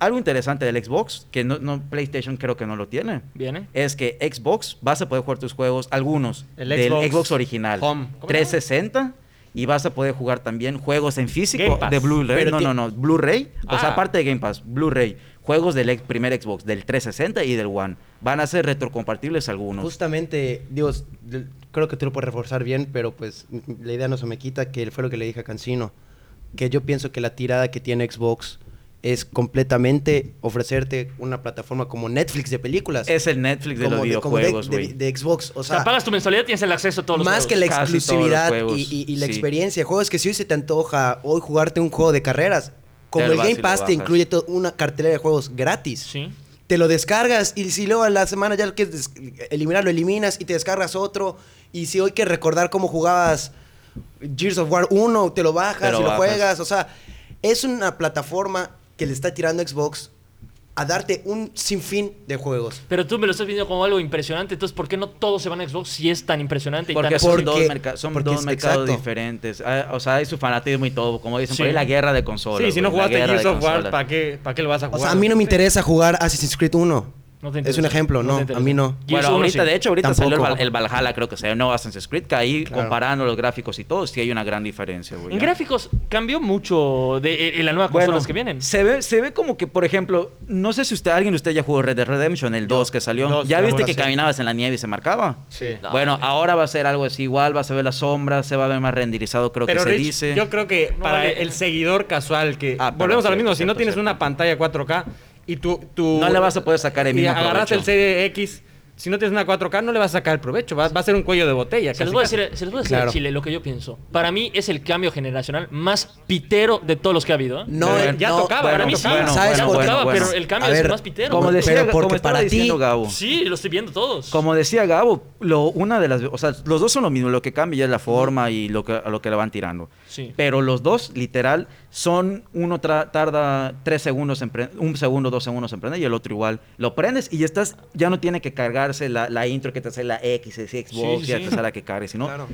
Speaker 4: algo interesante del Xbox, que no, no- PlayStation creo que no lo tiene,
Speaker 1: Viene.
Speaker 4: es que Xbox vas a poder jugar tus juegos, algunos,
Speaker 2: El
Speaker 4: del
Speaker 2: Xbox
Speaker 4: Xbox original,
Speaker 2: Home. ¿Cómo se
Speaker 4: 360, y vas a poder jugar también juegos en físico de Blu-ray. No, no, no, Blu-ray. O sea,
Speaker 2: Ah.
Speaker 4: aparte de Game Pass, Blu-ray, juegos del ex- primer Xbox, del 360 y del One. Van a ser retrocompatibles algunos.
Speaker 3: Justamente, digo, s- del- creo que tú lo puedes reforzar bien, pero pues la idea no se me quita, que fue lo que le dije a Cancino, que yo pienso que la tirada que tiene Xbox es completamente ofrecerte una plataforma como Netflix de películas.
Speaker 4: Es el Netflix de
Speaker 3: como
Speaker 4: los
Speaker 3: como de-
Speaker 4: videojuegos,
Speaker 3: de, Xbox. O
Speaker 1: O sea, pagas tu mensualidad y tienes el acceso a todos los
Speaker 3: más que la exclusividad y, y- y la
Speaker 4: sí.
Speaker 3: experiencia. Juegos que si hoy se te antoja hoy jugarte un juego de carreras, como
Speaker 4: Te
Speaker 3: el Game Pass te incluye una cartelera de juegos gratis.
Speaker 1: Sí.
Speaker 3: Te lo descargas y si luego a la semana ya lo quieres eliminar, lo eliminas y te descargas otro. Y si hoy quieres recordar cómo jugabas Gears of War 1, te lo bajas
Speaker 4: Te lo
Speaker 3: y lo
Speaker 4: bajas.
Speaker 3: juegas. O sea, es una plataforma que le está tirando Xbox a darte un sinfín de juegos.
Speaker 1: Pero tú me lo estás viendo como algo impresionante. Entonces, ¿por qué no todos se van a Xbox si es tan impresionante y
Speaker 4: Porque
Speaker 1: tan
Speaker 4: son dos, merca- son
Speaker 3: porque
Speaker 4: dos
Speaker 3: es-
Speaker 4: mercados
Speaker 3: exacto.
Speaker 4: diferentes. Ah, O sea, hay su fanatismo y todo. Como dicen por
Speaker 1: Sí.
Speaker 4: ahí, la guerra de consolas.
Speaker 2: Sí, si no jugaste Gears
Speaker 4: de
Speaker 2: of War. ¿para qué, ¿para qué lo vas a
Speaker 3: O
Speaker 2: jugar?
Speaker 3: sea, a mí no me interesa jugar Assassin's Creed 1.
Speaker 1: No te
Speaker 3: es un ejemplo,
Speaker 1: No
Speaker 3: a mí no.
Speaker 4: Bueno, ahorita,
Speaker 1: sí.
Speaker 4: de hecho, ahorita salió el, el Valhalla, creo que se no Assassin's Creed, que ahí
Speaker 3: Claro.
Speaker 4: comparando los gráficos y todo, sí hay una gran diferencia, güey.
Speaker 1: En
Speaker 4: ya.
Speaker 1: gráficos cambió mucho de, en la nueva
Speaker 4: Bueno,
Speaker 1: consolas que vienen.
Speaker 4: Se ve, se ve como que, por ejemplo, no sé si usted, alguien de usted ya jugó Red Dead Redemption, el 2 que salió.
Speaker 2: Dos,
Speaker 4: ¿Ya viste que
Speaker 3: sí.
Speaker 4: caminabas en la nieve y se marcaba?
Speaker 2: Sí.
Speaker 1: No.
Speaker 4: Bueno, ahora va a ser algo así igual, vas a ver las sombras, se va a ver más renderizado, creo
Speaker 2: Pero
Speaker 4: que se dice.
Speaker 2: yo creo que
Speaker 1: No
Speaker 2: para
Speaker 1: vale.
Speaker 2: el seguidor casual que
Speaker 4: Ah,
Speaker 2: volvemos a lo mismo, si no tienes una pantalla 4K y tú, tú
Speaker 4: No le vas a poder sacar el
Speaker 2: y
Speaker 4: mismo
Speaker 2: agarraste el
Speaker 4: provecho.
Speaker 2: Serie X, si no tienes una 4K no le vas a sacar el provecho, va, va a ser un cuello de botella.
Speaker 1: Se les
Speaker 2: casi,
Speaker 1: voy a decir, se les voy a decir
Speaker 3: Claro.
Speaker 1: Chile lo que yo pienso. Para mí es el cambio generacional más pitero de todos los que ha habido. ¿eh?
Speaker 3: No,
Speaker 2: Pero
Speaker 3: eh,
Speaker 2: ya
Speaker 3: no,
Speaker 2: tocaba,
Speaker 1: Para mí
Speaker 2: tocaba.
Speaker 1: sí,
Speaker 3: ¿Sabes
Speaker 1: ya tocaba,
Speaker 4: Bueno,
Speaker 1: pero el cambio es el más pitero.
Speaker 4: Como
Speaker 3: Pero
Speaker 4: decía,
Speaker 3: porque
Speaker 4: como
Speaker 3: para ti-
Speaker 4: diciendo Gabo.
Speaker 1: Sí, lo estoy viendo todos.
Speaker 4: Como decía Gabo, lo, una de las, o sea, los dos son lo mismo, lo que cambia ya es la forma y lo que, a lo que le van tirando.
Speaker 1: Sí.
Speaker 4: Pero los dos, literal, son, uno tra- tarda tres segundos, en pre- un segundo, dos segundos en prender y el otro igual. Lo prendes y ya estás, ya no tiene que la, la intro que te hace la X, Xbox,
Speaker 1: Sí, sí,
Speaker 4: te sale la que cargue, sino
Speaker 3: Claro.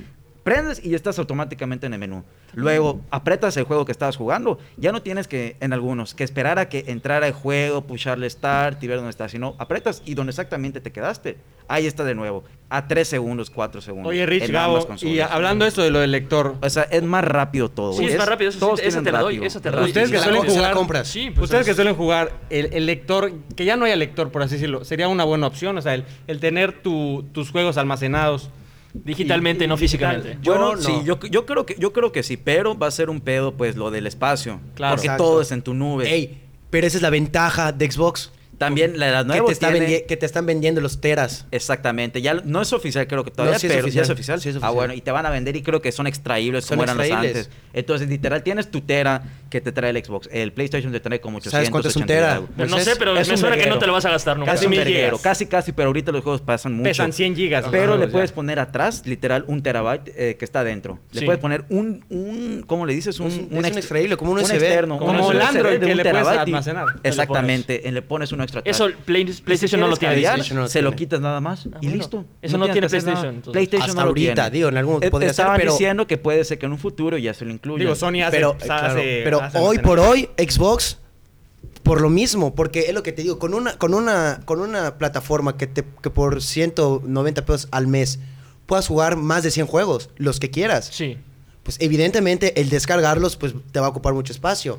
Speaker 4: Prendes y ya estás automáticamente en el menú. Luego apretas el juego que estabas jugando, ya no tienes que, en algunos, que esperar a que entrara el juego, pusharle start y ver dónde está, sino apretas y donde exactamente te quedaste, ahí está de nuevo, a 3 segundos, 4 segundos.
Speaker 2: Oye, Rich Gabo, y hablando de eso de lo del lector,
Speaker 4: O sea, es más rápido todo.
Speaker 1: Sí, es más rápido, eso sí,
Speaker 4: todos
Speaker 1: esa te la doy, esa te la doy.
Speaker 2: ustedes que suelen jugar,
Speaker 3: compras.
Speaker 1: Sí, pues,
Speaker 2: ustedes que suelen jugar, el, el lector, que ya no haya lector, por así decirlo, sería una buena opción, o sea, el, el tener tu- tus juegos almacenados.
Speaker 1: Digitalmente,
Speaker 2: y-
Speaker 1: no
Speaker 2: digital.
Speaker 1: físicamente.
Speaker 4: Yo
Speaker 3: Yo
Speaker 4: no, sí, yo, yo creo que yo creo que sí, pero va a ser un pedo pues lo del espacio,
Speaker 2: Claro.
Speaker 4: porque
Speaker 3: Exacto.
Speaker 4: todo es en tu nube.
Speaker 3: Ey, pero esa es la ventaja de Xbox.
Speaker 4: También la,
Speaker 3: Que
Speaker 4: nueva
Speaker 3: te, está
Speaker 4: tiene-
Speaker 3: vendi- que te están vendiendo los teras.
Speaker 4: Exactamente, ya no es oficial creo que todavía,
Speaker 3: No, sí es
Speaker 4: pero ya es
Speaker 3: oficial,
Speaker 4: oficial.
Speaker 3: sí es
Speaker 4: Ah,
Speaker 3: oficial.
Speaker 4: bueno, y te van a vender y creo que son extraíbles
Speaker 3: Son
Speaker 4: como eran los
Speaker 3: extraíbles.
Speaker 4: antes. Entonces, literal, tienes tu tera que te trae el Xbox. El PlayStation te trae como 800,
Speaker 3: ¿Sabes cuánto es un
Speaker 4: 80 y
Speaker 3: tera?
Speaker 1: Pero no
Speaker 3: Moisés,
Speaker 1: sé, pero
Speaker 4: es
Speaker 1: me
Speaker 4: un
Speaker 1: suena que no te lo vas a gastar nunca.
Speaker 4: Casi
Speaker 2: Casi
Speaker 4: un
Speaker 2: mil gigas.
Speaker 4: casi casi, pero ahorita los juegos pasan mucho.
Speaker 2: Pesan 100 gigas.
Speaker 3: Ajá.
Speaker 4: Pero le
Speaker 2: ya.
Speaker 4: puedes poner atrás, literal, un terabyte eh, que está dentro. Le
Speaker 1: Sí.
Speaker 4: puedes poner un, un, ¿cómo le dices? Un,
Speaker 3: Es un- un extraíble, como un USB.
Speaker 4: externo.
Speaker 1: Como
Speaker 4: un
Speaker 1: el
Speaker 2: Android
Speaker 4: de
Speaker 2: que
Speaker 4: un
Speaker 2: le puedes almacenar.
Speaker 4: Exactamente, le pones uno extra.
Speaker 1: Eso Play-
Speaker 4: Y si
Speaker 1: PlayStation no lo tiene.
Speaker 3: PlayStation no lo
Speaker 4: se lo
Speaker 3: tiene.
Speaker 4: quitas nada más
Speaker 1: Ah,
Speaker 4: y
Speaker 1: bueno.
Speaker 4: listo.
Speaker 1: Eso no
Speaker 4: tienes
Speaker 1: tiene. PlayStation.
Speaker 4: PlayStation
Speaker 3: Hasta
Speaker 4: no lo
Speaker 3: ahorita,
Speaker 4: tiene.
Speaker 3: digo, en algún
Speaker 4: Eh,
Speaker 3: podría ser,
Speaker 4: Estaban
Speaker 3: pero-
Speaker 4: diciendo que puede ser que en un futuro ya se lo incluya.
Speaker 2: Digo, Sony hace,
Speaker 3: Pero,
Speaker 2: hace-
Speaker 3: claro,
Speaker 2: hace-
Speaker 3: pero
Speaker 2: hace
Speaker 3: hoy por hoy, Xbox, por lo mismo, porque es lo que te digo, con una, con una, con una plataforma que, te, que por 190 pesos al mes puedas jugar más de 100 juegos, los que quieras,
Speaker 1: Sí.
Speaker 3: pues evidentemente el descargarlos pues te va a ocupar mucho espacio.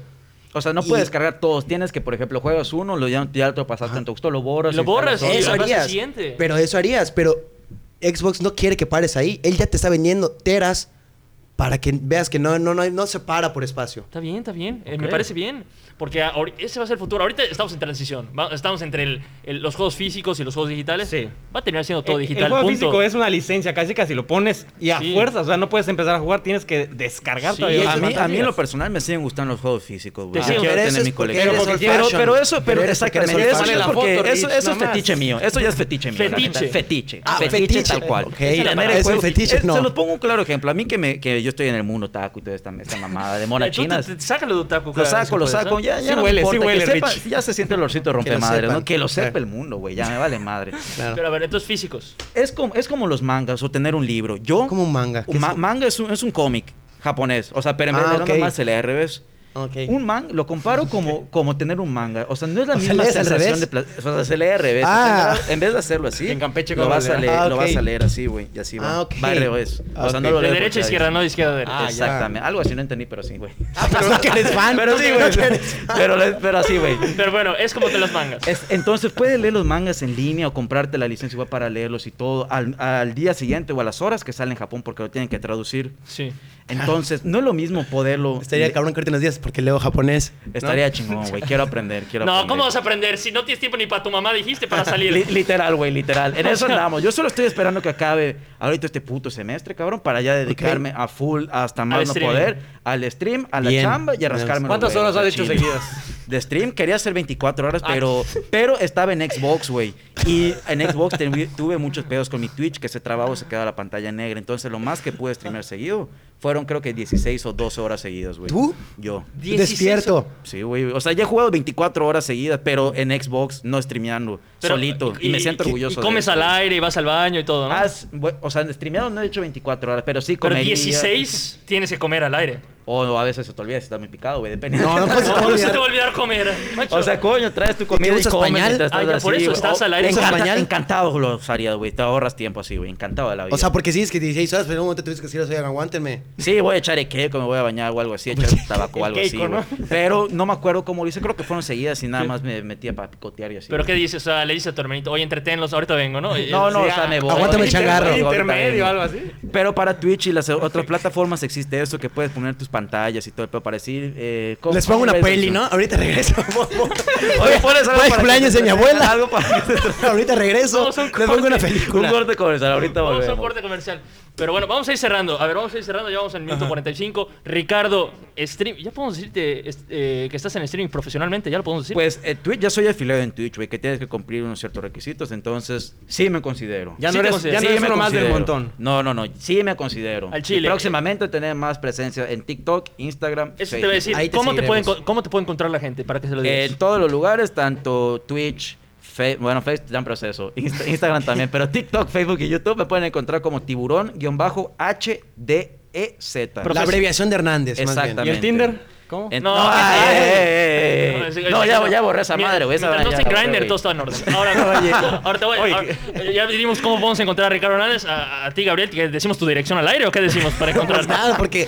Speaker 4: O sea, no
Speaker 3: Y-
Speaker 4: puedes cargar todos. Tienes que, por ejemplo, juegas uno, lo ya, ya te lo pasaste en tu gusto, lo borras.
Speaker 1: Lo borras,
Speaker 3: eso
Speaker 1: al
Speaker 3: harías.
Speaker 1: siguiente.
Speaker 3: Pero eso harías, pero Xbox no quiere que pares ahí. Él ya te está vendiendo teras para que veas que no, no, no, no se para por espacio.
Speaker 1: Está bien, está bien. Eh, me parece bien. Porque ese va a ser el futuro. Ahorita estamos en transición. Estamos entre el- el- los juegos físicos y los juegos digitales.
Speaker 2: Sí.
Speaker 1: Va a terminar siendo todo
Speaker 2: El-
Speaker 1: digital.
Speaker 2: El juego
Speaker 1: punto.
Speaker 2: físico es una licencia, casi casi lo pones y a
Speaker 1: Sí.
Speaker 2: fuerza, o sea, no puedes empezar a jugar, tienes que descargar
Speaker 1: Sí,
Speaker 2: todavía.
Speaker 1: es
Speaker 4: a, mí, a mí en lo personal me siguen gustando los juegos físicos, güey. Yo quiero
Speaker 3: Pero
Speaker 4: tener mi
Speaker 3: es
Speaker 4: colección.
Speaker 2: Pero-
Speaker 4: Pero, eso, pero
Speaker 3: Pero
Speaker 4: exactamente, eso es porque eso, eso es fetiche mío. Eso ya es fetiche mío.
Speaker 1: Fetiche.
Speaker 4: Fetiche.
Speaker 3: Ah,
Speaker 4: fetiche,
Speaker 3: fetiche.
Speaker 4: tal cual.
Speaker 3: Ok.
Speaker 4: Y tener el
Speaker 3: fetiche,
Speaker 4: es-
Speaker 3: no.
Speaker 4: Se los pongo un claro ejemplo. A mí que, me, que yo estoy en el mundo taco y toda esta, mamada de <laughs> chinas.
Speaker 1: te- sácalo de Otaku.
Speaker 4: Lo saco, lo saco. Ya, ya
Speaker 2: Sí
Speaker 4: no me
Speaker 2: huele, sí
Speaker 4: que
Speaker 2: huele,
Speaker 4: sepa-
Speaker 2: Rich.
Speaker 4: ya se siente el olorcito de
Speaker 3: Que lo
Speaker 4: rompemadre. ¿no? Que lo sepa el mundo, güey, ya me vale madre. <laughs>
Speaker 3: Claro.
Speaker 1: Pero a ver, entonces físicos.
Speaker 4: Es como, es como los mangas o tener un libro. Yo,
Speaker 3: Como un manga. ¿Qué
Speaker 4: un ma- manga es un, es un cómic japonés, o sea, pero en vez
Speaker 3: Ah,
Speaker 4: de no
Speaker 3: ok.
Speaker 4: nomás se lee al revés.
Speaker 3: Ok.
Speaker 4: Un man, lo comparo <laughs> como, como tener un manga. O sea, no es la
Speaker 3: O sea,
Speaker 4: misma
Speaker 3: ¿lees al
Speaker 4: sensación de pla- O sea, se lee al revés.
Speaker 3: Ah.
Speaker 4: O sea, en vez de hacerlo así,
Speaker 2: En Campeche,
Speaker 4: lo
Speaker 2: ¿cómo
Speaker 4: vas, a
Speaker 2: leer?
Speaker 3: Ah,
Speaker 4: lo vas a leer así, güey. Y así va.
Speaker 3: Ah, ok.
Speaker 4: Va al revés. O sea, no lo
Speaker 1: De derecha a izquierda, no de izquierda a derecha.
Speaker 2: Ah, ya.
Speaker 4: Exactamente. Algo así no entendí, pero sí, güey.
Speaker 3: Ah, pero no que eres fan.
Speaker 4: Pero sí, güey. <laughs> Pero, pero así, güey.
Speaker 1: Pero bueno, es como de los mangas.
Speaker 4: Es- entonces puedes leer los mangas en línea o comprarte la licencia igual para leerlos y todo al, al día siguiente o a las horas que sale en Japón porque lo tienen que traducir.
Speaker 1: Sí.
Speaker 4: Entonces, no es lo mismo poderlo.
Speaker 3: Estaría
Speaker 4: le-
Speaker 3: cabrón que ahorita nos digas porque leo japonés. ¿no?
Speaker 4: Estaría chingón, güey. Quiero aprender, quiero
Speaker 1: No,
Speaker 4: aprender.
Speaker 1: ¿cómo vas a aprender si no tienes tiempo ni para tu mamá dijiste para <laughs> salir?
Speaker 4: Li- literal, güey, literal. En eso <laughs> andamos. Yo solo estoy esperando que acabe ahorita este puto semestre, cabrón, para ya dedicarme a full hasta más no
Speaker 1: streaming.
Speaker 4: poder, al stream, a la
Speaker 3: Bien.
Speaker 4: chamba y a rascarme
Speaker 2: ¿Cuántas horas has
Speaker 4: al
Speaker 2: hecho seguidas?
Speaker 4: De stream quería hacer 24 horas,
Speaker 1: Ah.
Speaker 4: pero, <laughs> pero estaba en Xbox, güey. Y en Xbox tuve, tuve muchos pedos con mi Twitch, que se trababa o se quedaba la pantalla negra. Entonces, lo más que pude streamear seguido fueron, creo que 16 o 12 horas seguidas, güey.
Speaker 3: ¿Tú?
Speaker 4: Yo.
Speaker 1: 16
Speaker 3: Despierto.
Speaker 4: Sí, güey. O sea, ya he jugado 24 horas seguidas, pero en Xbox, no streameando,
Speaker 1: Pero-
Speaker 4: solito. Y, me siento orgulloso.
Speaker 1: Y comes al aire y vas al baño y todo, ¿no?
Speaker 4: O sea, en streameado no he hecho 24 horas, pero sí
Speaker 1: Pero
Speaker 4: comería.
Speaker 1: 16 tienes que comer al aire.
Speaker 4: O a veces se te olvida si estás muy picado, güey, depende.
Speaker 3: No, no, <laughs>
Speaker 1: No,
Speaker 3: pues, se
Speaker 1: no se te va a olvidar comer. macho.
Speaker 4: O sea, coño, traes tu comida y
Speaker 3: usas
Speaker 4: comes estás
Speaker 1: ya, por
Speaker 4: así,
Speaker 1: eso estás al aire.
Speaker 3: ¿Usas
Speaker 4: encanta-
Speaker 3: pañal?
Speaker 4: Encantado lo haría, güey. Te ahorras tiempo así, güey. Encantado de la vida.
Speaker 3: O sea, porque sí, es que 16 horas, pero en un momento tuviste que decir, oigan, aguántenme.
Speaker 4: Sí, voy a echar equeco, me voy a bañar o algo así, echar <laughs> tabaco o algo así, güey.
Speaker 2: ¿no?
Speaker 4: Pero no me acuerdo cómo lo hice, creo que fueron seguidas y nada más me metía para picotear y así.
Speaker 1: ¿Pero qué dices? O sea, le dices a tu hermanito, oye, entretenlos, ahorita vengo, ¿no? Y-
Speaker 4: No, no,
Speaker 1: sí,
Speaker 4: o sea,
Speaker 1: ah,
Speaker 4: me voy.
Speaker 3: Aguántame el changarro.
Speaker 2: Intermedio, algo así.
Speaker 4: Pero para Twitch y las otras plataformas existe eso que puedes poner tus pantallas y todo el pedo para decir. Eh, ¿cómo-
Speaker 3: Les pongo una peli,
Speaker 4: eso?
Speaker 3: ¿no? Ahorita regreso. <laughs>
Speaker 4: Oye, pones algo para
Speaker 3: cumpleaños de mi abuela.
Speaker 4: Algo para
Speaker 3: ahorita regreso. Les pongo una
Speaker 1: corte.
Speaker 4: Un
Speaker 3: película.
Speaker 4: corte comercial, ahorita
Speaker 1: Vamos a un
Speaker 4: volvemos.
Speaker 1: corte comercial. Pero bueno, vamos a ir cerrando. A ver, vamos a ir cerrando. Ya vamos en el minuto 45. Ricardo, stream. Ya podemos decirte eh, que estás en streaming profesionalmente. Ya lo podemos decir.
Speaker 4: Pues eh, Twitch, ya soy afiliado en Twitch, güey, que tienes que cumplir unos ciertos requisitos, entonces sí me considero.
Speaker 2: Ya
Speaker 1: Sí
Speaker 2: no
Speaker 1: te
Speaker 2: eres, ya no
Speaker 4: Sí
Speaker 2: eres más del montón.
Speaker 4: No, no, no, sí me considero.
Speaker 1: Al chile.
Speaker 4: Y próximamente tener más presencia en TikTok, Instagram,
Speaker 1: Eso te voy a decir.
Speaker 3: Ahí te
Speaker 1: ¿Cómo, te pueden, ¿Cómo te puede encontrar la gente? Para que se lo digas.
Speaker 4: En todos los lugares, tanto Twitch, Fe- bueno, Facebook está en proceso, Insta- Instagram también, pero TikTok, Facebook y YouTube me pueden encontrar como tiburón-HDZ.
Speaker 3: La abreviación de Hernández. más bien.
Speaker 4: Exactamente.
Speaker 2: ¿Y el Tinder? ¿Cómo?
Speaker 4: En-
Speaker 1: No,
Speaker 4: no, ya, ya borré esa
Speaker 1: Mira,
Speaker 4: madre, güey. esa
Speaker 1: no Grindr, todo está en orden. <laughs> Ahora, ahora te voy, ahora- ya dijimos cómo podemos encontrar a Ricardo Hernández. A, a ti, Gabriel, que decimos tu dirección al aire o qué decimos para <laughs>
Speaker 3: Pues
Speaker 1: encontrarte.
Speaker 3: nada, porque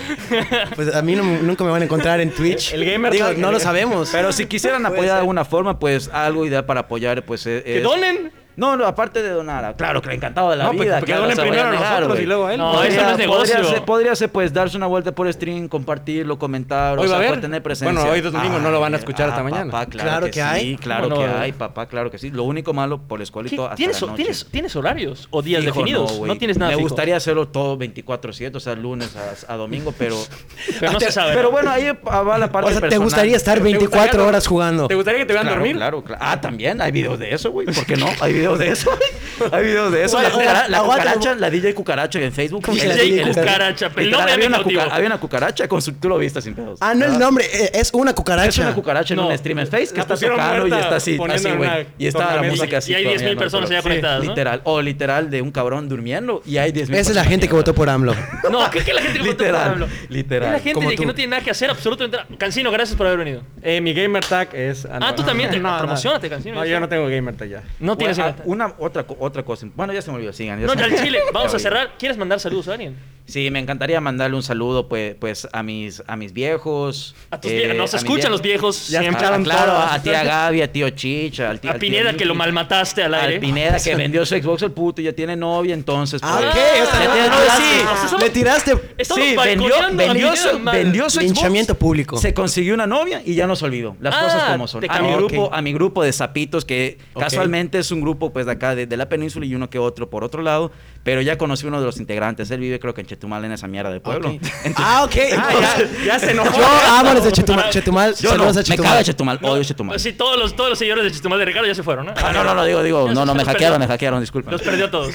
Speaker 3: pues a mí no- nunca me van a encontrar en Twitch.
Speaker 2: El gamer
Speaker 3: Digo, no lo sabemos.
Speaker 4: Pero si quisieran apoyar de alguna forma, pues algo ideal para apoyar, pues es...
Speaker 1: ¡Que donen!
Speaker 4: No, no, aparte de donar, claro, que encantado de la
Speaker 2: No, pues,
Speaker 4: vida.
Speaker 2: porque
Speaker 4: claro,
Speaker 2: donen primero a
Speaker 4: negar,
Speaker 2: nosotros y luego a él.
Speaker 1: No, eso no es negocio.
Speaker 4: Podría ser, podría ser, pues, darse una vuelta por stream, compartirlo, comentar,
Speaker 2: Hoy
Speaker 4: o
Speaker 2: va
Speaker 4: sea,
Speaker 2: a haber.
Speaker 4: pues, tener presencia.
Speaker 2: Bueno, hoy domingo no lo van a escuchar hasta
Speaker 4: ah,
Speaker 2: mañana.
Speaker 4: Papá, claro,
Speaker 3: Claro
Speaker 4: que,
Speaker 3: que
Speaker 4: sí,
Speaker 3: hay.
Speaker 4: claro
Speaker 1: ¿Cómo
Speaker 4: que
Speaker 1: no?
Speaker 4: hay, papá, claro que sí. Lo único malo por la
Speaker 1: ¿Qué?
Speaker 4: escuelito hasta
Speaker 1: ¿Tienes,
Speaker 4: la noche.
Speaker 1: ¿tienes, ¿Tienes horarios o días
Speaker 4: Fijo,
Speaker 1: definidos?
Speaker 4: no,
Speaker 1: tienes nada
Speaker 4: Me
Speaker 1: fijo.
Speaker 4: gustaría hacerlo todo 24-7, o sea, lunes a, a domingo, pero... <laughs>
Speaker 1: Pero no se sabe.
Speaker 4: pero
Speaker 1: ¿no?
Speaker 4: bueno, ahí va la parte
Speaker 3: o sea, ¿te
Speaker 4: personal.
Speaker 3: gustaría estar
Speaker 2: ¿Te gustaría
Speaker 3: 24
Speaker 2: dor-
Speaker 3: horas jugando?
Speaker 2: ¿Te gustaría que te vean dormir?
Speaker 4: Claro, claro. Ah, también hay videos de eso, güey. ¿Por qué no? Hay <laughs> videos de eso. <laughs> hay videos de eso.
Speaker 3: Oye,
Speaker 4: La, cucara-
Speaker 3: oye,
Speaker 4: la cucaracha, la DJ cucaracha en Facebook.
Speaker 3: ¿Cómo que
Speaker 4: El-
Speaker 3: la
Speaker 1: DJ Cucaracha? El
Speaker 4: había, una
Speaker 1: ejecutivo.
Speaker 4: cuca- había una cucaracha con su... Tú lo viste sin pedos.
Speaker 3: Ah, no el nombre, eh, es una cucaracha.
Speaker 4: Es una cucaracha en
Speaker 1: No.
Speaker 4: un stream en Facebook que está tocando y está así, güey. Y está la música así.
Speaker 1: Y hay 10.000
Speaker 4: corriendo,
Speaker 1: personas allá conectadas.
Speaker 4: Literal. O literal de un cabrón durmiendo y hay 10.000
Speaker 3: Esa es la gente que votó por AMLO.
Speaker 1: No, ¿qué, qué la gente que votó por AMLO?
Speaker 4: literal.
Speaker 1: Es la gente que no tiene nada que hacer absolutamente nada. Cancino, gracias por haber venido.
Speaker 2: Eh, mi gamer tag es...
Speaker 1: Ah, tú también te- <laughs> promocionate, Cancino,
Speaker 2: No, yo no tengo gamer tag ya.
Speaker 1: No tienes
Speaker 4: Una otra otra cosa. Bueno, ya se me olvidó, sigan.
Speaker 1: No, ya Chile. Vamos a cerrar. ¿Quieres mandar saludos a alguien?
Speaker 4: Sí, me encantaría mandarle un saludo pues, pues a mis a mis viejos.
Speaker 1: A tus
Speaker 4: eh,
Speaker 1: viejos. Nos
Speaker 4: a
Speaker 1: escuchan los
Speaker 4: viejos.
Speaker 2: Ya
Speaker 1: siempre.
Speaker 4: Ah, claro, a tía Gaby, a tío Chicha, al tío,
Speaker 1: A
Speaker 4: al tío
Speaker 1: Pineda que lo malmataste al aire.
Speaker 4: Al Pineda <laughs> que vendió su Xbox el puto y ya tiene novia, entonces.
Speaker 3: Ah,
Speaker 4: pues,
Speaker 3: ok.
Speaker 1: Ah,
Speaker 3: o sea,
Speaker 1: ya
Speaker 3: le
Speaker 1: tiene-
Speaker 3: tiraste-
Speaker 1: sí, o sea, somos-
Speaker 3: Le tiraste
Speaker 4: Sí, vendió,
Speaker 1: a
Speaker 4: vendió, su, vendió su Xbox,
Speaker 3: Linchamiento público.
Speaker 4: Se consiguió una novia y ya nos olvidó. Las
Speaker 1: Ah,
Speaker 4: cosas como son. A mi, grupo, a mi grupo de sapitos, que casualmente es un grupo pues de acá, de, de la península y uno que otro por otro lado. Pero ya conocí uno de los integrantes. Él vive creo que en Chetumal, en esa mierda de pueblo. <laughs> Entonces-
Speaker 3: Ah, ok. <laughs>
Speaker 2: Ah, ya, ya se enojó.
Speaker 3: Yo amo los de Chetumal. <laughs> Chetumal.
Speaker 4: Yo no,
Speaker 3: saludos a
Speaker 4: me
Speaker 3: Chetumal.
Speaker 4: caga Chetumal,
Speaker 1: No,
Speaker 4: odio Chetumal.
Speaker 1: Sí, todos los, todos los seguidores de Chetumal de Ricardo ya se fueron, ¿no?
Speaker 4: Ah, no, no, no, digo, digo,
Speaker 1: Ya
Speaker 4: no, no, me hackearon,
Speaker 1: perdió.
Speaker 4: me hackearon, disculpa.
Speaker 1: Los perdió todos.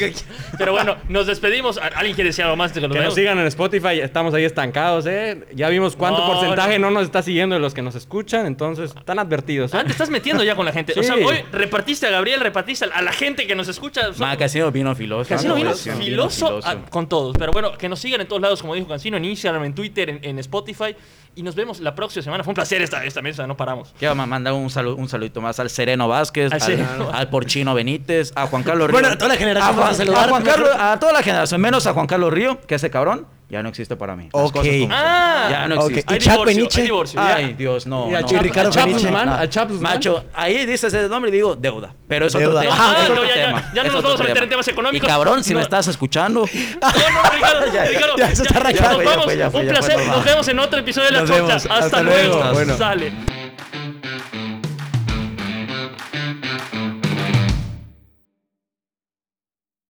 Speaker 1: Pero bueno, nos despedimos. ¿Alguien quiere decir algo más de que
Speaker 2: Que nos sigan en Spotify, estamos ahí estancados, ¿eh? Ya vimos cuánto
Speaker 1: No,
Speaker 2: porcentaje no. nos está siguiendo de los que nos escuchan, entonces están advertidos. ¿eh?
Speaker 1: Ah, te estás metiendo ya con la gente. O sea, hoy repartiste a Gabriel, repartiste a la gente que nos escucha.
Speaker 4: Ma, Casino vino filoso.
Speaker 1: Cancino
Speaker 4: ¿no?
Speaker 1: vino
Speaker 4: vino
Speaker 1: filoso
Speaker 4: filoso.
Speaker 1: a- con todos. Pero bueno, que nos sigan en todos lados, como dijo Cancino, en Instagram, en Twitter, en, en Spotify. Y nos vemos la próxima semana. Fue un placer esta, esta mesa, no paramos.
Speaker 4: Quiero ma- mandar un, saludo, un saludito más al Sereno Vázquez,
Speaker 1: Al
Speaker 4: al,
Speaker 1: Sereno.
Speaker 4: al Porchino Benítez, a Juan Carlos Río.
Speaker 3: Bueno, a toda la generación
Speaker 4: a Juan,
Speaker 3: vamos a saludar.
Speaker 4: a Juan Carlos, a toda la generación, menos a Juan Carlos Río, que ese cabrón ya no existe para mí. Las
Speaker 3: Ok.
Speaker 4: cosas como son.
Speaker 1: Ah.
Speaker 4: ya no existe.
Speaker 1: Hay
Speaker 3: ¿Y Chap
Speaker 1: divorcio,
Speaker 3: Beniche?
Speaker 1: hay divorcio.
Speaker 4: Ay, Dios, no.
Speaker 2: Y a
Speaker 4: no.
Speaker 2: Chap-
Speaker 3: Ricardo
Speaker 2: a a.
Speaker 4: Macho, ahí dices ese nombre y digo deuda. Pero es otro
Speaker 3: Deuda.
Speaker 4: tema.
Speaker 3: Ah,
Speaker 4: es
Speaker 1: no,
Speaker 4: otro
Speaker 1: ya, ya,
Speaker 4: tema.
Speaker 1: ya no
Speaker 4: es
Speaker 1: nos
Speaker 4: otro
Speaker 1: vamos a meter
Speaker 4: tema.
Speaker 1: en temas económicos.
Speaker 4: Y cabrón, si
Speaker 1: No.
Speaker 4: me estás escuchando.
Speaker 1: No, no, Ricardo, <laughs>
Speaker 4: Ya,
Speaker 1: Ricardo,
Speaker 3: ya se está
Speaker 1: ya,
Speaker 3: rayando.
Speaker 1: nos
Speaker 4: Ya
Speaker 1: vamos.
Speaker 4: fue, ya fue,
Speaker 1: un
Speaker 4: ya fue,
Speaker 1: placer.
Speaker 4: no,
Speaker 1: Nos
Speaker 4: no.
Speaker 1: vemos en otro episodio de la
Speaker 3: Nos.
Speaker 1: Hasta,
Speaker 3: Hasta
Speaker 1: luego.
Speaker 3: luego. Bueno.
Speaker 1: Sale.